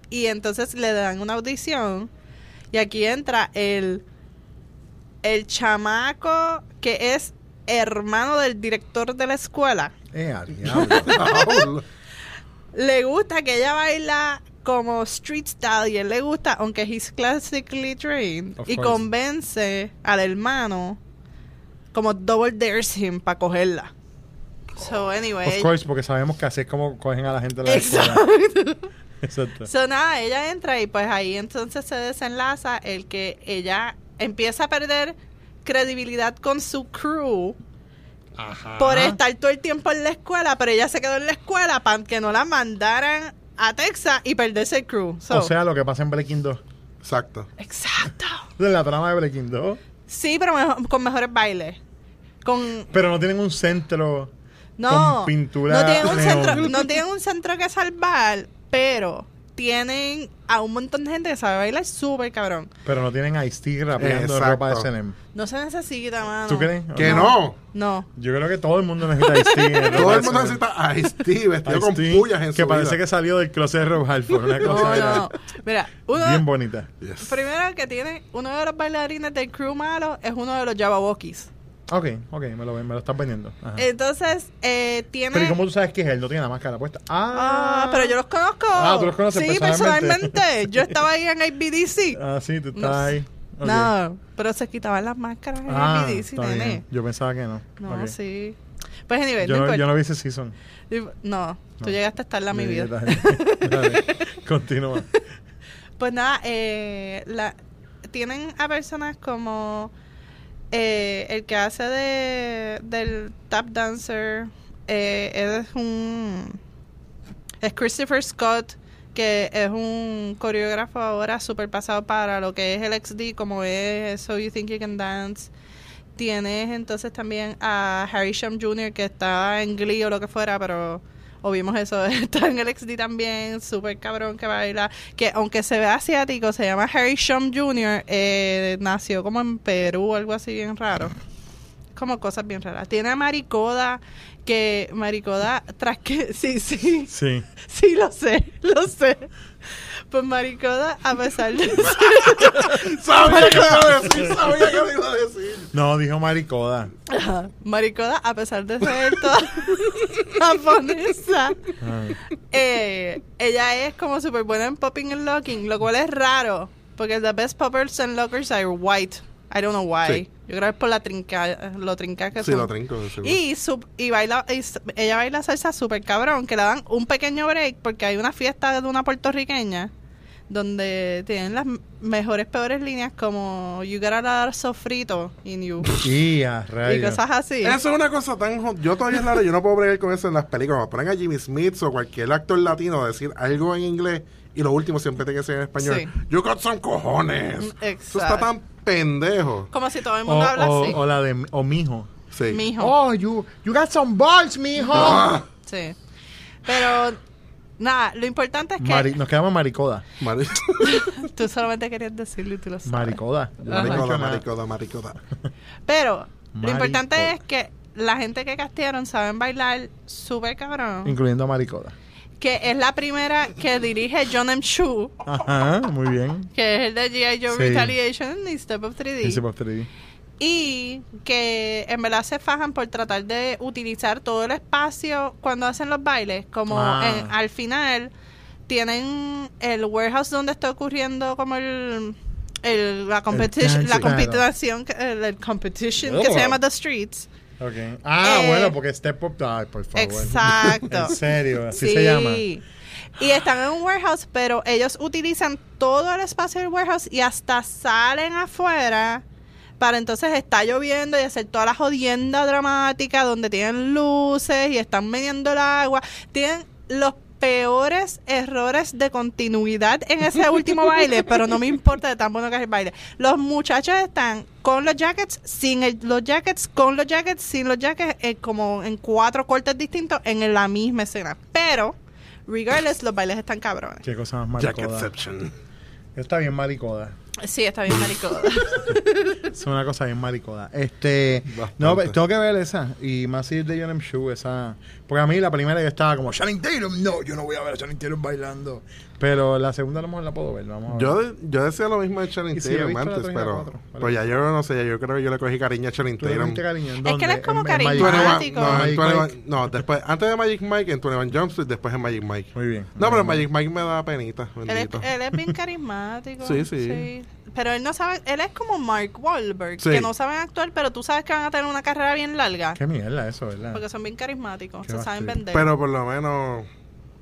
y entonces le dan una audición y aquí entra el el chamaco que es hermano del director de la escuela Eh. Diablo. [laughs] le gusta que ella baila como street style y él le gusta, aunque he's classically trained, Of y course. convence al hermano como double dares him para cogerla. So, anyway. Of course, porque sabemos que así es como cogen a la gente de la escuela. [laughs] Exacto. So, nada, ella entra y pues ahí entonces se desenlaza el que ella empieza a perder credibilidad con su crew Ajá. por estar todo el tiempo en la escuela, pero ella se quedó en la escuela para que no la mandaran a Texas y perderse el crew. So- O sea, lo que pasa en Breaking 2. Exacto. exacto. [laughs] De la trama de Breaking 2. Sí, pero con mejores bailes. Con Pero no tienen un centro no, con pintura no tienen un centro, no tienen un centro que salvar, pero tienen a un montón de gente que sabe bailar súper cabrón. Pero no tienen a Ice-T rapeando Exacto. ropa de SNM. No se necesita, mano. ¿Tú crees? Que no. No. Yo creo que todo el mundo necesita ropa [laughs] Todo el mundo necesita a Ice-T vestido con pullas en Que su parece vida. que salió del closet de Rob Halford. Una [laughs] cosa No, no. Mira, uno, bien bonita. Yes. primero que tiene uno de los bailarines del crew malo es uno de los Jabberwockies. Ok, ok, me lo, me lo estás vendiendo. Ajá. Entonces, eh, tiene... Pero ¿y cómo tú sabes que es él? No tiene la máscara puesta. Ah, Ah, pero yo los conozco. Ah, ¿tú los conoces Sí, personalmente? personalmente. [laughs] Yo estaba ahí en IBDC. Ah, sí, tú estás No, ahí. No, pero se quitaban las máscaras en Ah, IBDC, nene. Yo pensaba que no. No, sí. Pues anyway, Yo no, yo no vi ese season. No, tú No. llegaste a estar en mi vida. Dale, [laughs] dale. Continúa. Pues nada, eh, la, tienen a personas como eh, el que hace de del tap dancer, eh, es un es Christopher Scott, que es un coreógrafo ahora super pasado para lo que es el XD, como es So You Think You Can Dance. Tienes entonces también a Harry Shum Jr., que está en Glee o lo que fuera, pero o vimos eso, [laughs] está en el XD también, súper cabrón que baila, que aunque se ve asiático, se llama Harry Shum Jr., eh, nació como en Perú o algo así bien raro. Como cosas bien raras. Tiene a Maricoda, que Maricoda, tras que, [laughs] sí, sí, Sí. sí, lo sé, lo sé. Pues Maricoda, a pesar de [laughs] Sabía que iba a decir, sabía que iba a decir. No, dijo Maricoda. Ajá. Maricoda, a pesar de ser toda [laughs] japonesa, Ah. eh, ella es como súper buena en popping and locking, lo cual es raro, porque the best poppers and lockers are white. I don't know why. Sí. Yo creo que es por la trinca, lo trinca que Sí, son. lo trinco. Y, sub- y baila, y ella baila salsa súper cabrón, que le dan un pequeño break porque hay una fiesta de una puertorriqueña donde tienen las mejores, peores líneas como You got a lot of sofrito in you [laughs] Y a y cosas así. Eso es una cosa tan... Yo todavía yo no puedo bregar con eso en las películas. Cuando ponen a Jimmy Smith o cualquier actor latino a decir algo en inglés y lo último siempre tiene que ser en español. Sí. You got some cojones. Mm, Eso está exacto. tan pendejo. Como si todo el O, mundo habla o- así. o la de o mijo. Sí. Mijo. Oh, you, you got some balls, mijo. Ah, Sí. Pero, nada, lo importante es que Mari- nos quedamos Maricoda. mari- [laughs] tú solamente querías decirlo y tú lo sabes. Maricoda. Maricoda, maricoda, maricoda. Pero, lo importante es que la gente que castearon saben bailar súper cabrón. Incluyendo a Maricoda. Que es la primera que dirige John M. Chu, Ajá, muy bien. que es el de G.I. Joe Sí. Retaliation y Step of 3D. Dice por 3D. Y que en verdad se fajan por tratar de utilizar todo el espacio cuando hacen los bailes. Como Ah. en- al final tienen el warehouse donde está ocurriendo como el, el- la competition, dance, la claro. competición, que- el, el competition que se llama The Streets. Ah, Eh, bueno, porque Step Up. Ay, por favor. Exacto. [laughs] en serio, así se llama. Y están en un warehouse, pero ellos utilizan todo el espacio del warehouse y hasta salen afuera para entonces estar lloviendo y hacer toda la jodienda dramática donde tienen luces y están midiendo el agua. Tienen los peores errores de continuidad en ese último [laughs] baile, pero no me importa de tan bueno que es el baile. Los muchachos están con los jackets, sin el- los jackets, con los jackets, sin los jackets, eh, como en cuatro cortes distintos en la misma escena. Pero, regardless, los bailes están cabrones. Qué cosa más maricoda. Está bien maricoda. Sí, está bien maricoda. [laughs] Es una cosa bien maricoda. Este, Bastante. no, tengo que ver esa. Y más si es de John M. Chu, esa. Porque a mí la primera yo estaba como, Channing Tatum, no, yo no voy a ver a Channing Tatum bailando. Pero la segunda a lo mejor la puedo ver, vamos a ver. Yo, yo decía lo mismo de Channing sí, visto la antes, pero cuatro. Vale. pues ya yo no sé, ya yo creo que yo le cogí cariño a Channing. ¿En Es que él es como carismático. No, en Magic 21 Mike. no, después, antes de Magic Mike, en 21 Jump Street, después en Magic Mike. Muy bien. No, pero en Magic Mike me da penita, él, es, él es bien [laughs] carismático. Sí, sí. Pero él no sabe, él es como Mark Wahlberg, Sí. que no saben actuar, pero tú sabes que van a tener una carrera bien larga. Qué mierda eso, ¿verdad? Porque son bien carismáticos, Qué se saben vender. Pero por lo menos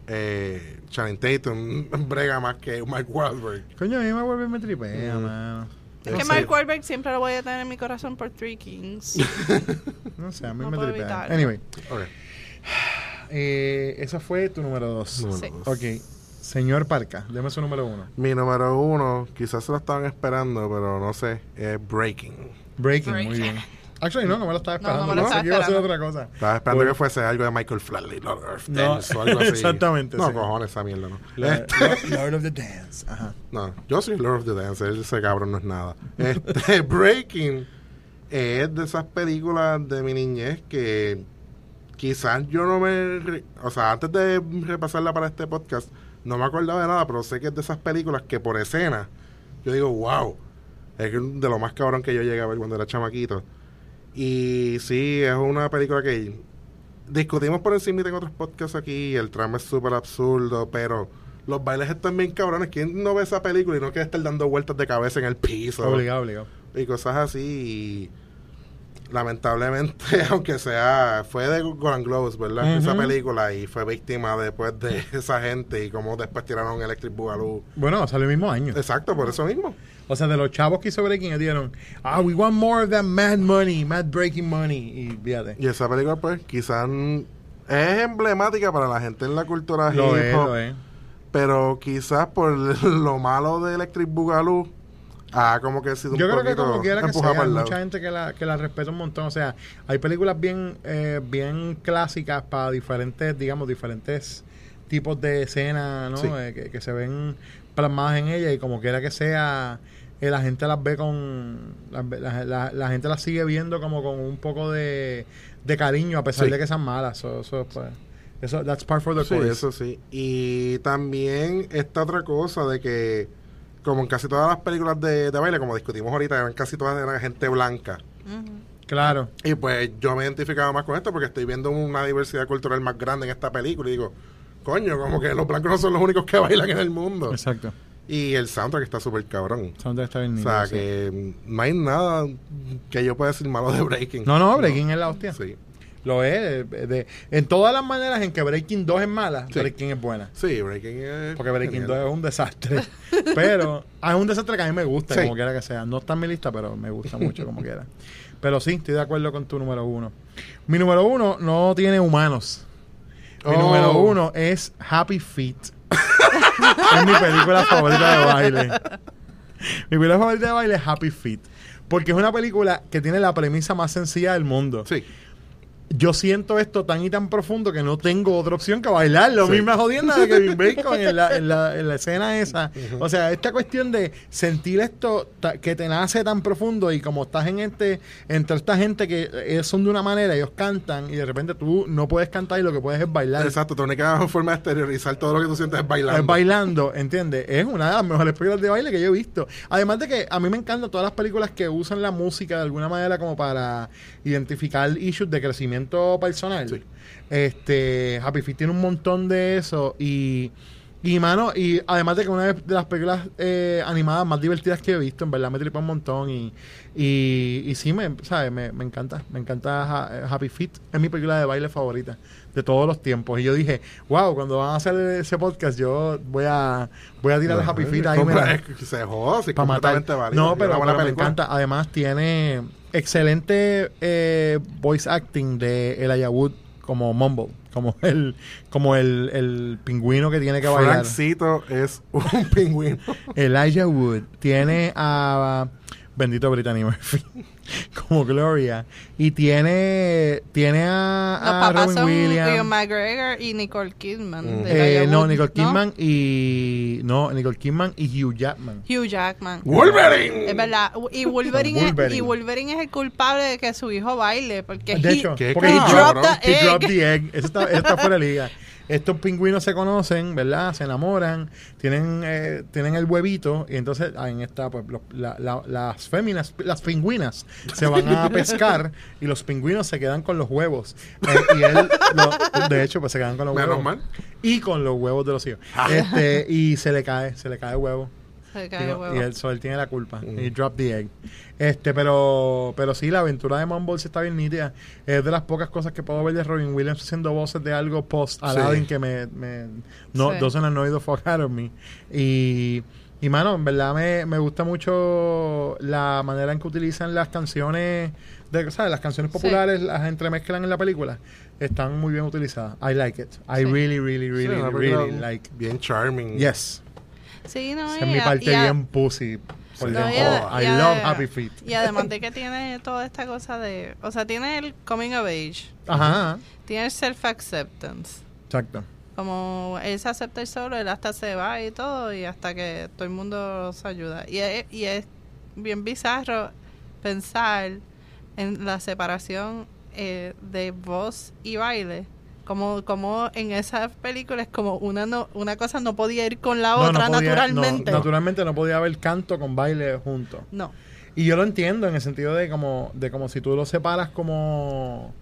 eh, Channing Tatum [laughs] brega más que Mike Wahlberg. Coño, a mí me vuelve me tripea, Mm. mano. es no que sé. Mark Wahlberg siempre lo voy a tener en mi corazón por Three Kings. [laughs] No sé, a mí No me tripea. evitarlo. Anyway, Ok. eh, esa fue tu número dos. Número Sí. dos. Ok. Señor Parca, deme su número uno. Mi número uno, quizás se lo estaban esperando, pero no sé, es Breaking. Breaking, muy bien. Actually, no, no me lo estaba No, no esperando. me No, lo estaba esperando. otra cosa. Estaba esperando que fuese algo de Michael Flatley, Lord of No, Dance o algo así. [laughs] exactamente, No, sí. cojones, esa mierda, no. La- Este, Lord- Lord of the Dance. Ajá. no, yo soy Lord of the Dance, ese cabrón no es nada. Este, [laughs] Breaking es de esas películas de mi niñez que quizás yo no me... O sea, antes de repasarla para este podcast, no me acordaba de nada, pero sé que es de esas películas que por escena, yo digo, wow, es de lo más cabrón que yo llegué a ver cuando era chamaquito. Y sí, es una película que discutimos por encima en otros podcasts aquí, el trama es súper absurdo, pero los bailes están bien cabrones. ¿Quién no ve esa película y no quiere estar dando vueltas de cabeza en el piso? Obligado, obligado. y cosas así. Y lamentablemente, [laughs] aunque sea, fue de Golden Globes, ¿verdad? Ujú. Esa película y fue víctima después de [laughs] esa gente y cómo después tiraron Electric Boogaloo. Bueno, salió el mismo año. Exacto, por eso mismo. O sea, de los chavos que hizo Breaking, ellos dijeron, ah, we want more of that mad money, mad breaking money. Y fíjate. Y esa película, pues, quizás es emblemática para la gente en la cultura Lo hip es, hop, lo es. pero quizás por [laughs] lo malo de Electric Boogaloo, ha como que sido un Yo creo que como quiera que sea, hay mucha gente que la, que la respeta un montón. O sea, hay películas bien, eh, bien clásicas para diferentes, digamos, diferentes tipos de escenas, ¿no? Sí. Eh, que, que se ven plasmadas en ella y como quiera que sea, eh, la gente las ve con... ve- La, la- la gente las sigue viendo como con un poco de, de cariño a pesar Sí. de que sean malas. So- so, pues, eso, that's part for the Sí, eso sí. Y también esta otra cosa de que, como en casi todas las películas de, de baile, como discutimos ahorita, eran casi todas eran gente blanca. Claro. Y pues yo me identificaba más con esto porque estoy viendo una diversidad cultural más grande en esta película y digo, coño, como que los blancos no son los únicos que [laughs] bailan en el mundo. Exacto. Y el soundtrack está súper cabrón. Soundtrack está bien O sea, sí. que no hay nada que yo pueda decir malo de Breaking. No, no, Breaking es la hostia. Sí. Lo es. de- de- en todas las maneras en que Breaking 2 es mala, Sí. Breaking es buena. Sí, Breaking es... Porque Breaking genial. 2 es un desastre. [laughs] pero ah, es un desastre que a mí me gusta, Sí. como quiera que sea. No está en mi lista, pero me gusta mucho como quiera. Pero sí, estoy de acuerdo con tu número uno. Mi número uno no tiene humanos. Mi Oh. número uno es Happy Feet. [laughs] es mi película favorita de baile. Mi película favorita de baile es Happy Feet. Porque es una película que tiene la premisa más sencilla del mundo. Sí. Yo siento esto tan y tan profundo que no tengo otra opción que bailar. Lo Sí. misma jodienda de Kevin [laughs] Bacon en la, en, la, en la escena esa. O sea, esta cuestión de sentir esto que te nace tan profundo y como estás en este, entre esta gente que ellos son de una manera, ellos cantan y de repente tú no puedes cantar y lo que puedes es bailar. Exacto, tu única forma de exteriorizar todo lo que tú sientes es bailando. Es bailando, ¿entiendes? Es una de las mejores películas de baile que yo he visto. Además de que a mí me encantan todas las películas que usan la música de alguna manera como para identificar issues de crecimiento personal. Sí. Este, Happy Feet tiene un montón de eso y y mano, y además de que una de las películas eh, animadas más divertidas que he visto, en verdad me tripa un montón y, y, y sí, me, ¿sabes? Me, me encanta, me encanta Ha- Happy Feet, es mi película de baile favorita de todos los tiempos. Y yo dije, wow, cuando van a hacer ese podcast yo voy a voy a tirar el Happy Feet ahí Compra- mira, es que se joda, sí, para matar. válido. No, pero, pero me encanta. Además tiene excelente eh, voice acting de Elijah Wood como Mumble, como [laughs] el como el, el pingüino que tiene que bailar. Francito es un [laughs] pingüino. Elijah Wood tiene a bendito Brittany Murphy. [laughs] como Gloria. Y tiene, tiene a, Los a papás Robin son Williams. McGregor y Nicole Kidman. Mm. de Eh, no, Nicole Kidman y. No, Nicole Kidman y Hugh Jackman. Hugh Jackman. ¡Wolverine! Es verdad. [laughs] Y Wolverine, Es, Wolverine. y Wolverine es el culpable de que su hijo baile. Porque De he- hecho, ¿Qué porque he dropped, the he egg. dropped the egg. Eso está, eso está fuera de liga. [laughs] Estos pingüinos se conocen, ¿verdad? Se enamoran, tienen eh, tienen el huevito y entonces ah, en esta pues los- la- la- las féminas, las pingüinas se van a pescar y los pingüinos se quedan con los huevos. Eh, y él, lo- de hecho, pues se quedan con los Menos huevos mal. y con los huevos de los hijos. Este y se le cae, se le cae el huevo. Se cae Digo, huevo. y él, so, él tiene la culpa. Y drop the egg. Este, pero, pero sí, la aventura de Mumbles está bien nítida. Es de las pocas cosas que puedo ver de Robin Williams haciendo voces de algo post Aladdin Sí. que me, me no Sí. doesn't annoy the fuck out of me. Y, y mano, en verdad me, me gusta mucho la manera en que utilizan las canciones de, ¿sabes? Las canciones Sí. populares las entremezclan en la película. Están muy bien utilizadas. I like it. I Sí. really, really, Sí, really, really like. Bien charming. Yes. Sí, no, Esa es mi parte bien pussy. Por No, y Oh, y I love Happy Feet. Y además de que tiene toda esta cosa de... O sea, tiene el coming of age. Ajá, Tiene el self-acceptance. exacto. Como él se acepta el solo, él hasta se va y todo, y hasta que todo el mundo se ayuda. Y es, y es bien bizarro pensar en la separación eh, de voz y baile. Como, como en esas películas, como una no, una cosa no podía ir con la No, no otra podía- naturalmente. no, naturalmente no podía haber canto con baile juntos. No. Y yo lo entiendo en el sentido de como, de como si tú lo separas como,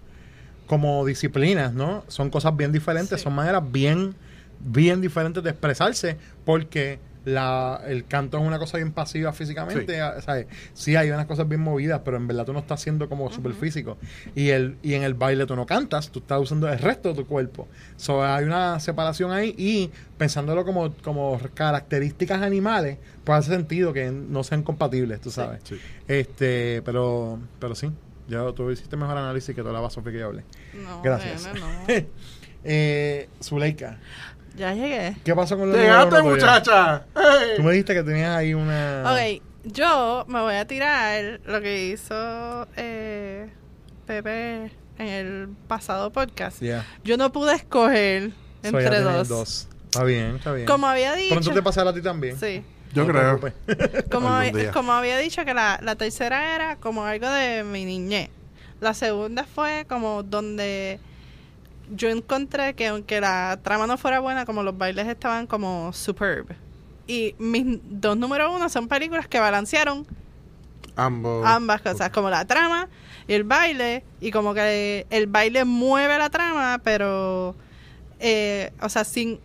como disciplinas, ¿no? Son cosas bien diferentes, Sí. son maneras bien, bien diferentes de expresarse, porque la, el canto es una cosa bien pasiva físicamente, ¿sabes? Sí hay unas cosas bien movidas, pero en verdad tú no estás siendo como súper físico. Y, el, y en el baile tú no cantas, tú estás usando el resto de tu cuerpo. So, hay una separación ahí y pensándolo como, como características animales, pues hace sentido que no sean compatibles, tú sabes. Sí. Este, pero, pero sí, ya tú hiciste mejor análisis que toda la Sofía que yo hablé. No, Gracias. nene, no. [laughs] eh, Zuleika, Ya llegué. ¿qué pasó con la ¡Llegaste, muchacha! ¡Hey! Tú me dijiste que tenías ahí una... Ok, yo me voy a tirar lo que hizo eh, Pepe en el pasado podcast. Ya. Yo no pude escoger So, ya entre tienes dos. Está bien, está bien. Como había dicho. Pronto te pasará a ti también. Sí. Yo No creo. [laughs] Como, como había dicho que la, la tercera era como algo de mi niñez. La segunda fue como donde yo encontré que aunque la trama no fuera buena, como los bailes estaban como superb. Y mis dos número uno son películas que balancearon Ambos. ambas cosas, como la trama y el baile, y como que el baile mueve la trama, pero, eh, o sea, sin,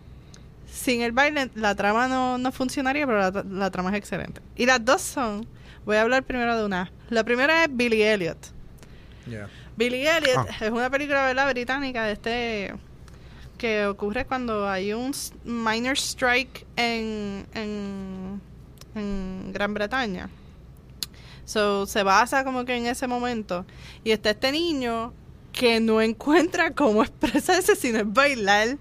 sin el baile la trama no, no funcionaría, pero la, la trama es excelente. Y las dos son, voy a hablar primero de una. La primera es Billy Elliot. Billy Elliot Ah. es una película ¿verdad? británica de este que ocurre cuando hay un minor strike en, en, en Gran Bretaña. So, se basa como que en ese momento. Y está este niño que no encuentra cómo [laughs] expresarse sino es bailar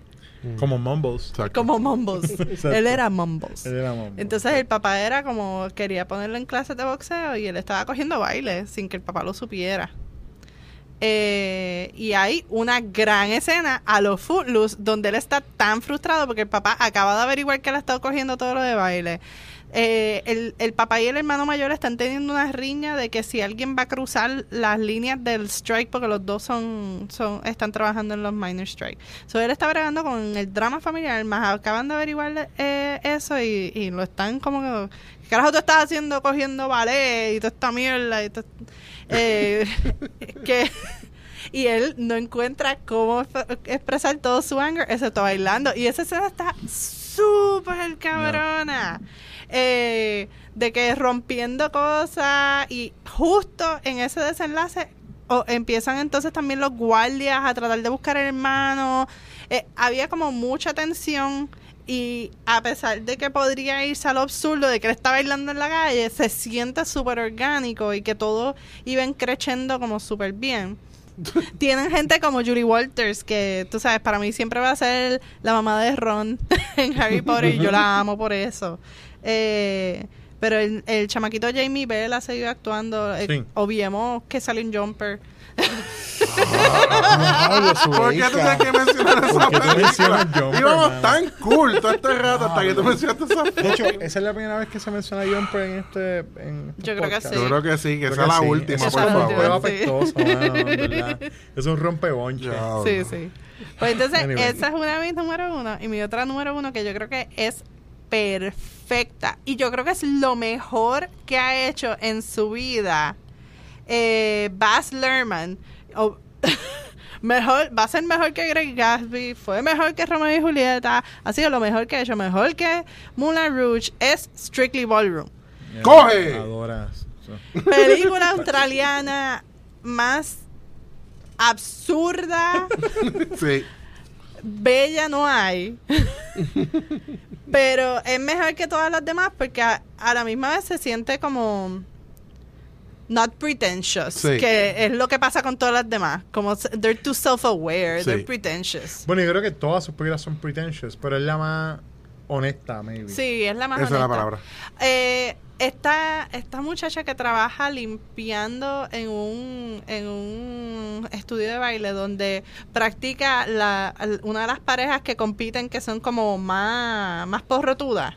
Como Mumbles. Exacto. como Mumbles. [laughs] Él era Mumbles. Él era Mumbles. Entonces el papá era como, quería ponerlo en clases de boxeo y él estaba cogiendo baile sin que el papá lo supiera. Eh, y hay una gran escena a los Footloose donde él está tan frustrado porque el papá acaba de averiguar que él ha estado cogiendo todo lo de baile. Eh, el, el papá y el hermano mayor están teniendo una riña de que si alguien va a cruzar las líneas del strike porque los dos son, son están trabajando en los minor strike. So él está bregando con el drama familiar, más acaban de averiguar eh, eso y, y lo están como que ¿qué carajo tú estás haciendo cogiendo ballet y toda esta mierda y todo- eh, [laughs] que y él no encuentra cómo expresar todo su anger excepto bailando. Y esa escena está súper cabrona Eh, de que rompiendo cosas y justo en ese desenlace o empiezan entonces también los guardias a tratar de buscar al hermano Eh, había como mucha tensión y a pesar de que podría irse a lo absurdo de que él está bailando en la calle, se siente súper orgánico y que todo iba creciendo como súper bien. [laughs] Tienen gente como Julie Walters, que tú sabes, para mí siempre va a ser la mamá de Ron [laughs] en Harry Potter y yo la amo por eso. Eh, Pero el, el chamaquito Jamie Bell ha seguido actuando. Eh, Sí. Obviemos que sale un jumper. Su ¿Por qué tú tienes que mencionar esa ¿Por qué tú mencionas película? Jumper, Íbamos mano? tan cool todo este rato hasta que tú mencionaste esa De hecho, esa es la primera vez que se menciona Jumper en este. En este Yo creo que sí. Yo creo que sí, que Creo sea la sí. última, Eso por Esa es la favor. última. En verdad. Es un rompebonche. Diablo. Sí, sí. Pues entonces, Anyway. esa es una de mis número uno. Y mi otra número uno que yo creo que es perfecta. Y yo creo que es lo mejor que ha hecho en su vida eh, Baz Luhrmann. O- [laughs] mejor, va a ser mejor que Greg Gatsby. Fue mejor que Romeo y Julieta. Ha sido lo mejor que ha hecho. Mejor que Moulin Rouge. Es Strictly Ballroom. ¡Coge! Adoras. Película australiana más absurda. [laughs] Sí. bella no hay. Pero es mejor que todas las demás porque a, a la misma vez se siente como not pretentious, Sí. que es lo que pasa con todas las demás, como they're too self-aware, Sí. they're pretentious. Bueno, yo creo que todas sus películas son pretentious, pero es la más honesta, maybe. Sí, es la más Esa es la honesta. palabra. Eh, esta, esta muchacha que trabaja limpiando en un, en un estudio de baile donde practica la, una de las parejas que compiten que son como más, más porrotudas.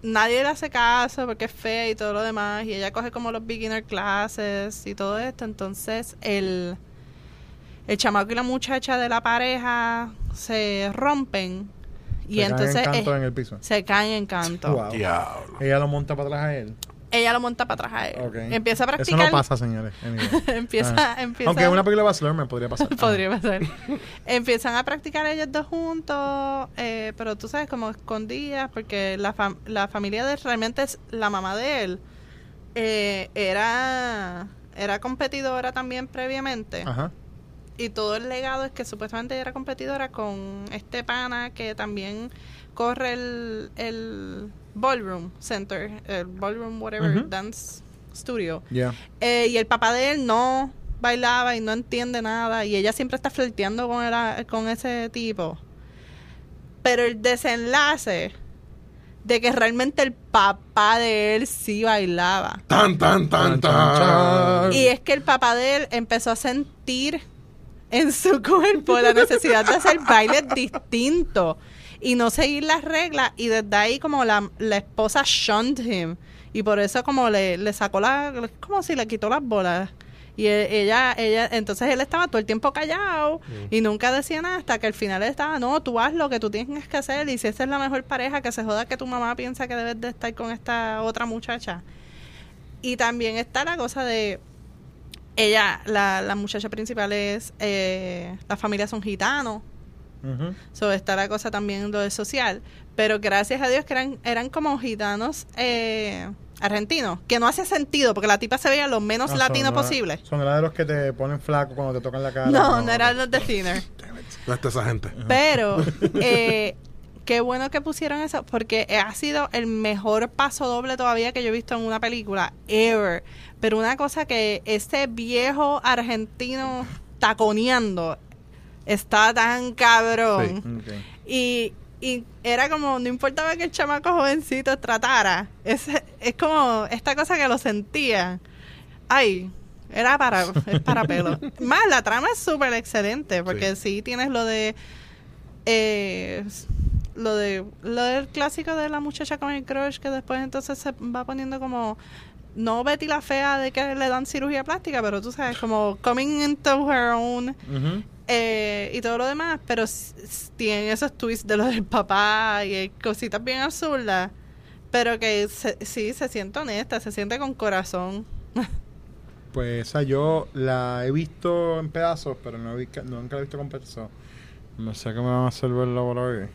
Nadie le hace caso porque es fea y todo lo demás. Y ella coge como los beginner classes y todo esto. Entonces el, el chamaco y la muchacha de la pareja se rompen. Y Se caen entonces en canto eh, en el piso. se caen en canto. Wow. Diablo. Ella lo monta para atrás a él. Ella lo monta para atrás a él. Empieza a Eso practicar. no pasa, señores. [laughs] Empieza, Ah. empieza. Aunque una película de Luhrmann podría pasar. [laughs] Podría pasar. [laughs] Empiezan a practicar ellos dos juntos, eh, pero tú sabes, como escondidas, porque la, fam- la familia de él realmente es la mamá de él. eh, era, era competidora también previamente. Ajá. Y todo el legado es que supuestamente era competidora con este pana que también corre el, el Ballroom Center, el Ballroom Whatever. Dance Studio. Eh, y el papá de él no bailaba y no entiende nada y ella siempre está flirteando con, el- con ese tipo. Pero el desenlace de que realmente el papá de él sí bailaba. Tan, tan, tan, tan. Y es que el papá de él empezó a sentir en su [laughs] cuerpo la necesidad de hacer bailes distintos y no seguir las reglas y desde ahí como la, la esposa shunned him y por eso como le, le sacó la como si le quitó las bolas. Y e- ella ella entonces él estaba todo el tiempo callado y nunca decía nada hasta que al final él estaba no tú haz lo que tú tienes que hacer y si esa es la mejor pareja que se joda que tu mamá piensa que debes de estar con esta otra muchacha y también está la cosa de ella, la, la muchacha principal es, eh, la familia son gitanos, Ujú. so está la cosa también lo de social, pero gracias a Dios que eran, eran como gitanos eh, argentinos, que no hacía sentido, porque la tipa se veía lo menos latino son posible. Son la de los que te ponen flaco cuando te tocan la cara. No, no eran los de Thinner. ¿Dónde está esa gente? Pero [laughs] eh, qué bueno que pusieron eso, porque ha sido el mejor paso doble todavía que yo he visto en una película, ever. Pero una cosa que este viejo argentino taconeando está tan cabrón. Y, y era como, no importaba que el chamaco jovencito tratara, es, es como esta cosa que lo sentía. Ay, era para, es para pelo. Más, la trama es súper excelente, porque sí. tienes lo de, eh, lo de, lo del clásico de la muchacha con el crush, que después entonces se va poniendo como, no Betty la fea de que le dan cirugía plástica, pero tú sabes, como coming into her own eh, y todo lo demás, pero tienen esos twists de lo del papá y cositas bien absurdas, pero que se- sí se siente honesta, se siente con corazón. [laughs] Pues esa yo la he visto en pedazos, pero no he nunca la he visto completo. No sé qué me van a hacer verla por hoy.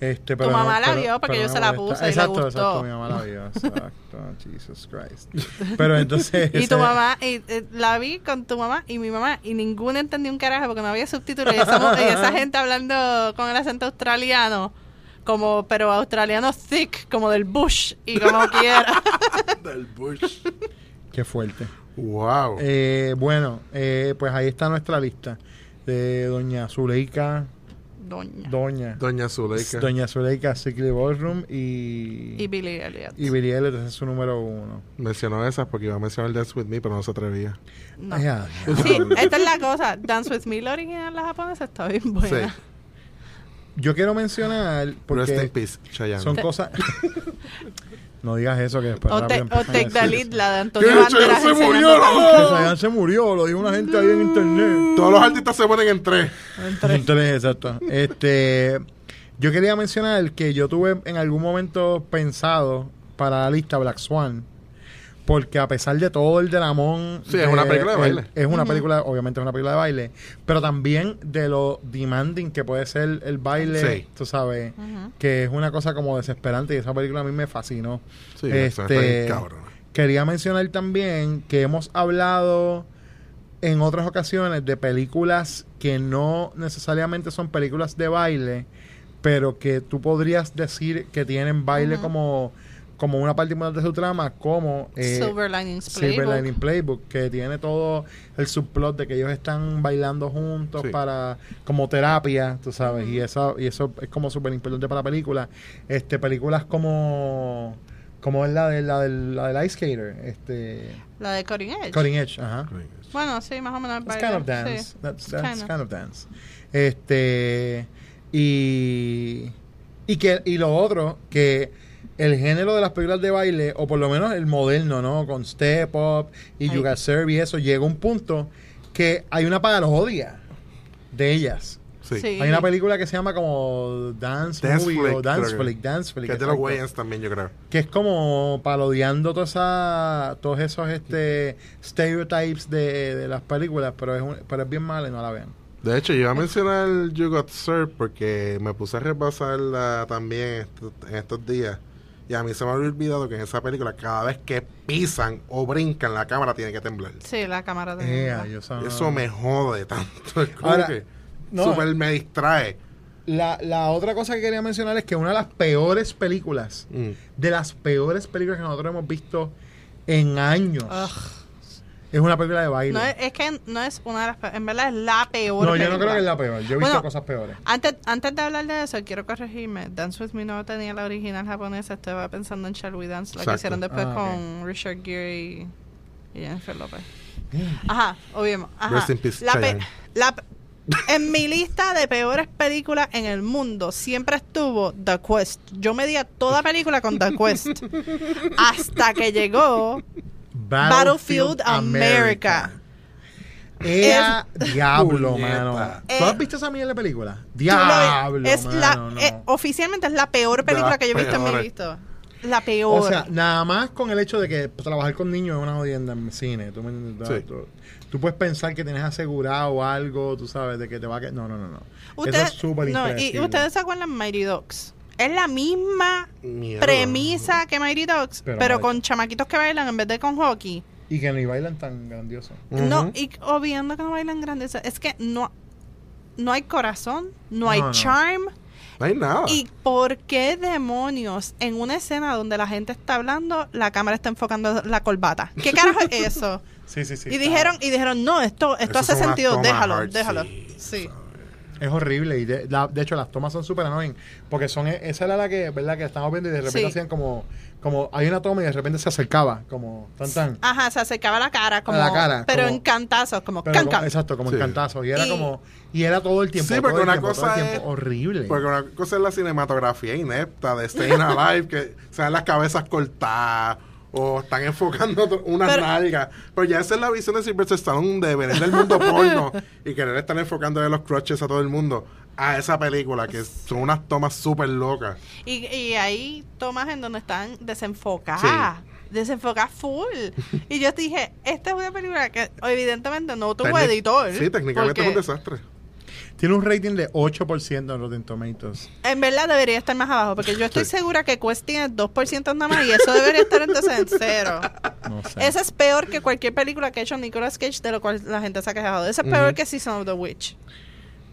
Este, pero mamá no- la pero- vio porque pero yo se la puse y le Exacto, gustó. exacto, mi mamá la vio. [laughs] Exacto, Jesus Christ. Pero entonces... Y tu mamá, y, eh, la vi con tu mamá y mi mamá, y ninguno entendió un carajo porque no había subtítulos y esa, y esa [laughs] gente hablando con el acento australiano, como, pero australiano thick, como del bush, y como [laughs] quiera. Del Bush. Qué fuerte. Wow. Eh, bueno, eh, pues ahí está nuestra lista de doña Zuleika Doña. Doña. Doña Zuleika. Doña Zuleika, Sickly Ballroom y... Y Billy Elliot. Y Billy Elliot ese es su número uno. Mencionó esas porque iba a mencionar Dance With Me, pero no se atrevía. No. Ay, ay, Sí, esta es la cosa. Dance With Me, la original, la japonesa, está bien buena. Sí. Yo quiero mencionar, Rest in porque Peace, Chayanne. son cosas... [laughs] no digas eso que después O, te, o eso. la de Antonio ¡Que Banderas. Se murió! Chayanne se murió, lo dijo una gente ahí en internet. Todos los artistas se ponen en tres. Entonces, exacto. Este, yo quería mencionar que yo tuve en algún momento pensado para la lista Black Swan. Porque a pesar de todo el dramón... Sí, es una película de el- baile. es una película, obviamente es una película de baile. Pero también de lo demanding que puede ser el baile, Sí. tú sabes, que es una cosa como desesperante. Y esa película a mí me fascinó. Sí, bien cabrona. Quería mencionar también que hemos hablado en otras ocasiones de películas que no necesariamente son películas de baile, pero que tú podrías decir que tienen baile como, como una parte importante de su trama, como eh, Silver Linings Silver Playbook. Lining Playbook, que tiene todo el subplot de que ellos están bailando juntos Sí. para como terapia, tú sabes, y eso y eso es como súper importante para la película. Este películas como como es la de la del, la del Ice Skater, este La de Cutting Edge. Cutting Edge, ajá. Bueno, sí, más o menos. It's kind of dance. sí. That's, It's that's kind of. kind of dance. Este y y que y lo otro que el género de las películas de baile o por lo menos el moderno, ¿no? Con Step Up y Ay. You Got Served y eso llega a un punto que hay una parodia de ellas. Sí. Sí. Hay una película que se llama como Dance, Dance Movie Flick, o Dance Flick, Dance Flick. Que es de los. Wayans también, yo creo. que es como parodiando toda esa, todos esos este stereotypes de, de las películas, pero es, un- pero es bien mala y no la vean. De hecho, yo iba a mencionar You Got Served porque me puse a repasarla también en estos días. Y a mí se me había olvidado que en esa película, cada vez que pisan o brincan, la cámara tiene que temblar. Sí, la cámara de. Eh, Eso me jode tanto. Es como Ahora, que no. super me distrae. La, la otra cosa que quería mencionar es que una de las peores películas, Mm. de las peores películas que nosotros hemos visto en años, Ugh. Es una película de baile. No es, es que no es una de las peores. En verdad es la peor. No, yo no creo que es la peor. Yo he visto Bueno, cosas peores. Antes, antes de hablar de eso, quiero corregirme. Dance With Me no tenía la original japonesa. Estaba pensando en Shall We Dance, la que hicieron después Ah, con Richard Gere y, y Jennifer Lopez. Ajá, obvio. Ajá. Rest in peace, La pe- Chayanne. la pe- [laughs] en mi lista de peores películas en el mundo siempre estuvo The Quest. Yo medía toda película con The Quest. [laughs] hasta que llegó Battlefield America. Era diablo, mano. Eh, ¿Tú has visto esa mierda de película? Diablo, es la, mano, no. eh, oficialmente es la peor película que yo he visto en mi vida. La peor. O sea, nada más con el hecho de que trabajar con niños es una jodienda en cine. Tú, me entiendes? Sí. tú, tú puedes pensar que tienes asegurado algo, tú sabes, de que te va a... No, no, no, no. Usted- Eso es súper no, y ustedes se acuerdan Mighty Dogs. Es la misma Mierda. premisa que Mighty Dogs, Pero con chamaquitos que bailan en vez de con hockey. Y que ni bailan tan grandioso. No, y obviando que no bailan grandes. Es que no, no hay corazón, no hay No, charm. No hay nada. ¿Y por qué demonios en una escena donde la gente está hablando, la cámara está enfocando la corbata? ¿Qué [laughs] carajo es eso? Sí, sí, sí. y dijeron, y dijeron, no, esto, esto hace sentido, déjalo, déjalo. sí, Sí. Es horrible. Y de, la- de hecho, las tomas son súper annoying. Porque son... Esa era la que, ¿verdad? Que estamos viendo y de repente Sí. hacían como... Como hay una toma y de repente se acercaba. Como... Tan, tan. Ajá, se acercaba la cara, como, la cara, pero como- en cantazos, como como- exacto, como Sí. encantazo. Y era Y- como... Y era todo el tiempo. Sí, todo porque el una tiempo, todo cosa el tiempo. es- Horrible. Porque una cosa es la cinematografía inepta de Staying Alive, que se dan las cabezas cortadas o están enfocando unas Pero- nalgas. Pero ya esa es la visión de Sylvester Stallone de venir del mundo porno [laughs] y querer estar enfocando de los crutches a todo el mundo a esa película, que son unas tomas súper locas. Y, y hay tomas en donde están desenfocadas. Desenfocadas full. y yo dije, esta es una película que evidentemente no tuvo editor. Sí, técnicamente es un desastre. Tiene un rating de 8% en Rotten Tomatoes. En verdad debería estar más abajo, porque yo estoy Sí. segura que Quest tiene 2% nada más y eso debería estar entonces en cero. No sé. Ese es peor que cualquier película que ha hecho Nicolas Cage, de lo cual la gente se ha quejado. Ese es peor que Season of the Witch.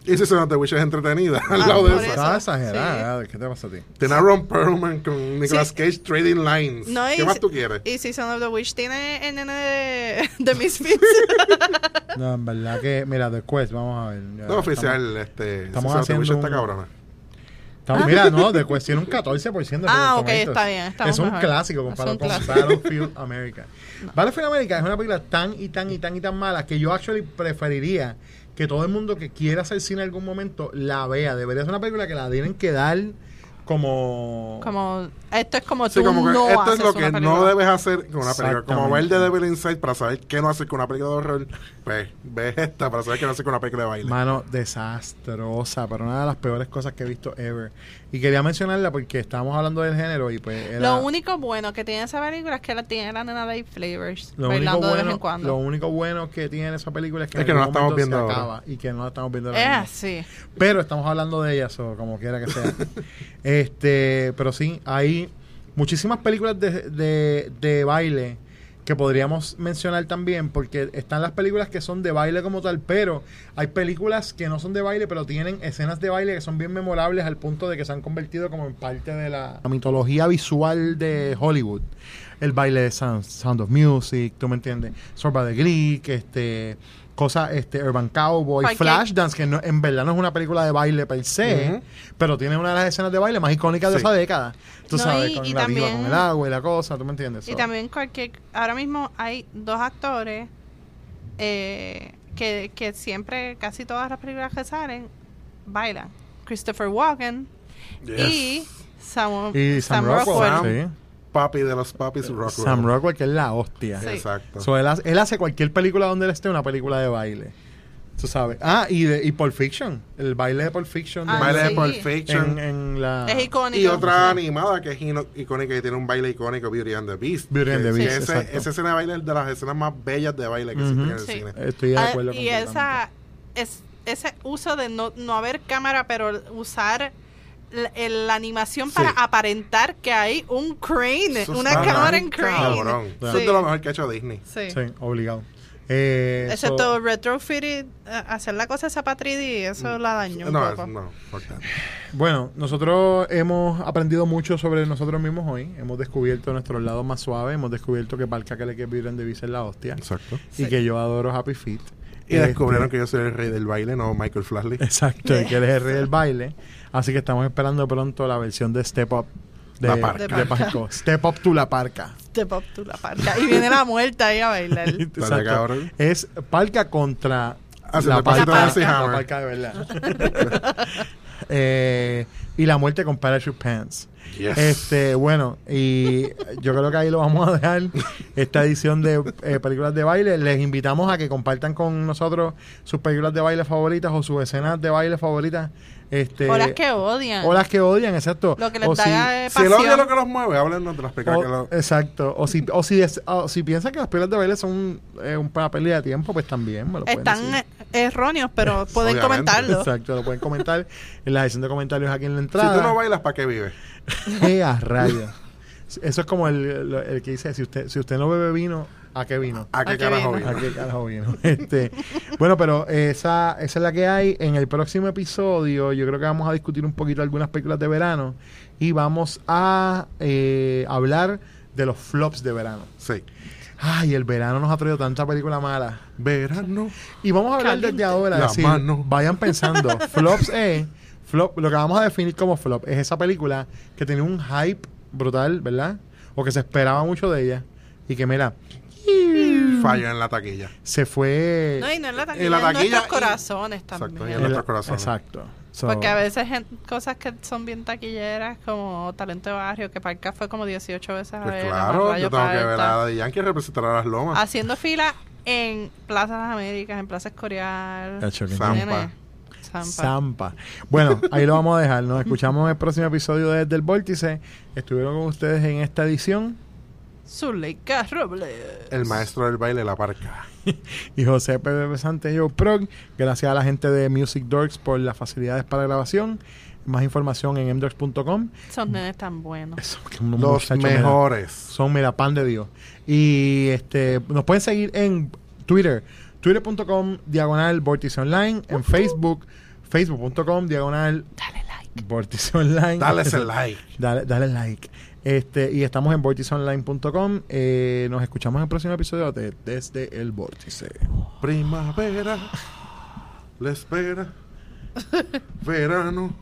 Y si Son of the Witch es entretenida al Ah, lado de esa. Estaba exagerada. ¿Qué te pasa a ti? Tiene a Ron Perlman con Nicolas Sí. Cage Trading Lines. No, ¿Qué y más tú quieres? Y si Son of the Witch tiene el nene de, [laughs] de Misfits. No, en verdad que, mira, The Quest, vamos a ver. No, oficial, este. estamos Son of the Witch haciendo está un- cabrona. estamos- mira, no, The Quest tiene un 14% de Ah, ok, está bien, estamos Es un mejor. clásico comparado un con clásico. Battlefield America. Battlefield America es una película tan y tan y tan y tan mala que yo actually preferiría que todo el mundo que quiera hacer cine en algún momento la vea. Debería ser una película que la tienen que dar como... como, esto es como Sí, tú como que no esto es lo que película. no debes hacer con una película. Como ver The Devil Inside para saber qué no hacer con una película de horror. Pues ve esta para saber qué no hacer con una película de baile. Mano, desastrosa, pero una de las peores cosas que he visto ever. Y quería mencionarla porque estábamos hablando del género y pues era... Lo único bueno que tiene esa película es que la tiene la nena Dave Flavors Lo único, bailando de vez en bueno, cuando. lo único bueno que tiene esa película es que, Es que no la estamos viendo ahora. acaba y que no la estamos viendo ahora es así. Pero estamos hablando de ella, so, como quiera que sea. [laughs] este, pero sí, hay muchísimas películas de, de, de baile que podríamos mencionar también, porque están las películas que son de baile como tal, pero hay películas que no son de baile, pero tienen escenas de baile que son bien memorables al punto de que se han convertido como en parte de la, mitología visual de Hollywood. El baile de Sound, Sound of Music, ¿tú me entiendes? Sorba de Greek, este cosas, este, Urban Cowboy, Cualquier- Flashdance, que no- en verdad no es una película de baile per se, pero tiene una de las escenas de baile más icónicas de Sí. esa década. Tú No, sabes, y- con y la diva también- con el agua y la cosa, ¿tú me entiendes? Y So, también cualquier... Ahora mismo hay dos actores eh, que, que siempre, casi todas las películas que salen, bailan. Christopher Walken y Sam, Y Sam, Rockwell, Rockwell. sí. Papi de los papis Rockwell. Sam Rockwell, que es la hostia. Sí. Exacto. So, él, hace, él hace cualquier película donde él esté una película de baile. Tú sabes. Ah, y, de, y Pulp Fiction. El baile de Pulp Fiction. Ah, baile de sí. Pulp Fiction. en, en la... Es icónico. Y otra animada que es ino- icónica y tiene un baile icónico, Beauty and the Beast. Beauty and the Beast, ese- esa escena de baile es de las escenas más bellas de baile que existen en el Sí. cine. Estoy de Ah, acuerdo y esa es ese uso de no, no haber cámara pero usar la, el- la animación para Sí. aparentar que hay un crane Eso una cámara en crane Cabrón. Eso Sí. es de lo mejor que ha hecho Disney. Sí. Sí, obligado. Eh, excepto so- retrofitted hacer la cosa esa para 3D eso la dañó un No, poco. es- no. Bueno, nosotros hemos aprendido mucho sobre nosotros mismos hoy. Hemos descubierto nuestro lado más suave. Hemos descubierto que Parca que le que and the Beast es la hostia. Exacto. Y que yo adoro Happy Feet. Y Este, descubrieron que yo soy el rey del baile, no Michael Flatley. Exacto, y que él es el rey del baile. Así que estamos esperando pronto la versión de Step Up de, La Parca. de Parco. Step Up to la Parca. Step up to la parca y viene la muerta ahí a bailar. [laughs] Es Parca contra Haciendo la Parca, la Hammer. Parca de verdad. [laughs] Eh, y la muerte con Parachute Pants. Yes. Este, bueno, y yo creo que ahí lo vamos a dejar. Esta edición de eh, películas de baile. Les invitamos a que compartan con nosotros sus películas de baile favoritas o sus escenas de baile favoritas. Este, o las que odian o las que odian, exacto. lo que les O da si- Si el odio es lo que los mueve, háblenos de las que lo... exacto. O si, o si, o si piensan que las películas de baile son eh, una pérdida de tiempo, pues también me lo pueden están decir. eh, erróneos pero [laughs] pueden Obviamente. comentarlo Exacto, lo pueden comentar en la sección de comentarios aquí en la Si entrada. tú no bailas, ¿para qué vives? [laughs] ¡Eh, a rayos! Eso es como el, lo- el que dice, si usted, si usted no bebe vino, ¿a qué vino? ¿A qué ¿A qué carajo vino? ¿A qué carajo vino? [laughs] Este, bueno, pero esa, esa es la que hay. En el próximo episodio yo creo que vamos a discutir un poquito algunas películas de verano y vamos a eh, hablar de los flops de verano. Sí. Ay, el verano nos ha traído tanta película mala. Verano. Y vamos a hablar Caliente. desde ahora. La decir, mano. Vayan pensando. [laughs] flops es. Flop, lo que vamos a definir como flop es esa película que tenía un hype brutal, ¿verdad? O que se esperaba mucho de ella. Y que, mira, Falla en la taquilla. se fue. no y no en la taquilla, En la en nuestros y- corazones Exacto, también y en nuestros corazones. Exacto. So, Porque a veces cosas que son bien taquilleras, como Talento de Barrio, que Parca fue como 18 veces a Pues verla, claro, yo tengo que ver a de Yankee representar a las lomas. Haciendo fila en Plaza Las Américas, en Plaza Escorial. Zampa. Zampa. Zampa. Bueno, ahí lo vamos a dejar. Nos escuchamos en el próximo episodio de Desde el Vórtice. Estuvieron con ustedes en esta edición. Zuleika Robles. El maestro del baile, la parca. [laughs] y José Pérez Sante Yo Prog. Gracias a la gente de Music Dorks por las facilidades para grabación. Más información en mdorks.com. Son nenes tan buenos. Eso, Los mejores. son, mira, pan de Dios. Y este nos pueden seguir en Twitter. Twitter.com diagonal Vórtice Online. En Facebook. Facebook.com, diagonal. Dale like. Vórtice Online. Dale ese [laughs] like. Dale, dale like. Este, y estamos en vórticeonline.com. Eh, nos escuchamos en el próximo episodio de Desde el Vórtice. Primavera, la espera, verano,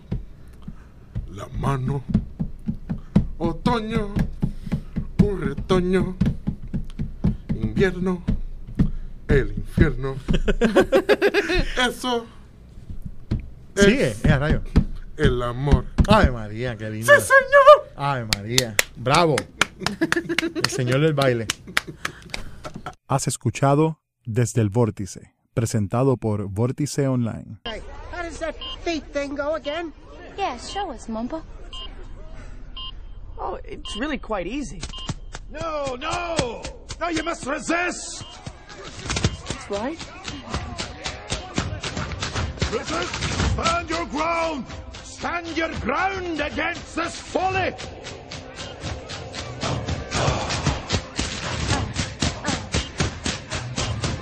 la mano, otoño, un retoño, invierno, el infierno. [laughs] Eso es Sigue, eh, a rayo. el amor. Ave María, qué lindo. señor! Ave María. Bravo. El señor del baile. Has escuchado Desde el Vórtice, presentado por Vórtice Online. How does that feet thing go again? Yeah, show us, Mumbo. Oh, it's really quite easy. No, no! No, you must resist! That's right. Resist! Stand your ground! Stand your ground against this folly!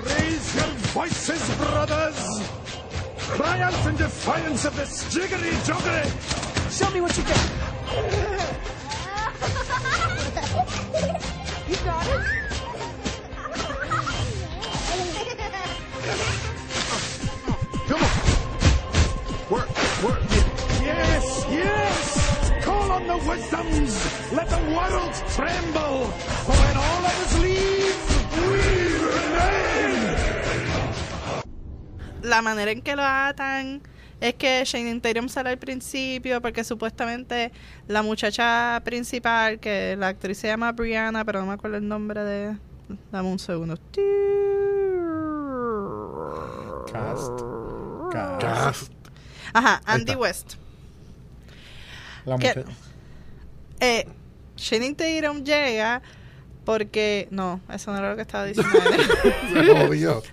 Raise your voices, brothers! Cry out in defiance of this jiggery joggery! Show me what you got. [laughs] You got it. The wisdoms! Let the world tremble! For when all others leave, we remain! La manera en que lo atan es que Shane Tatum sale al principio porque supuestamente la muchacha principal, que la actriz se llama Brianna, pero no me acuerdo el nombre de... Dame un segundo. Cast. Cast. Cast. Ajá, Andy. West. La muchacha. Eh, Channing Tatum llega porque... No, eso no era lo que estaba diciendo. [laughs] Jodió.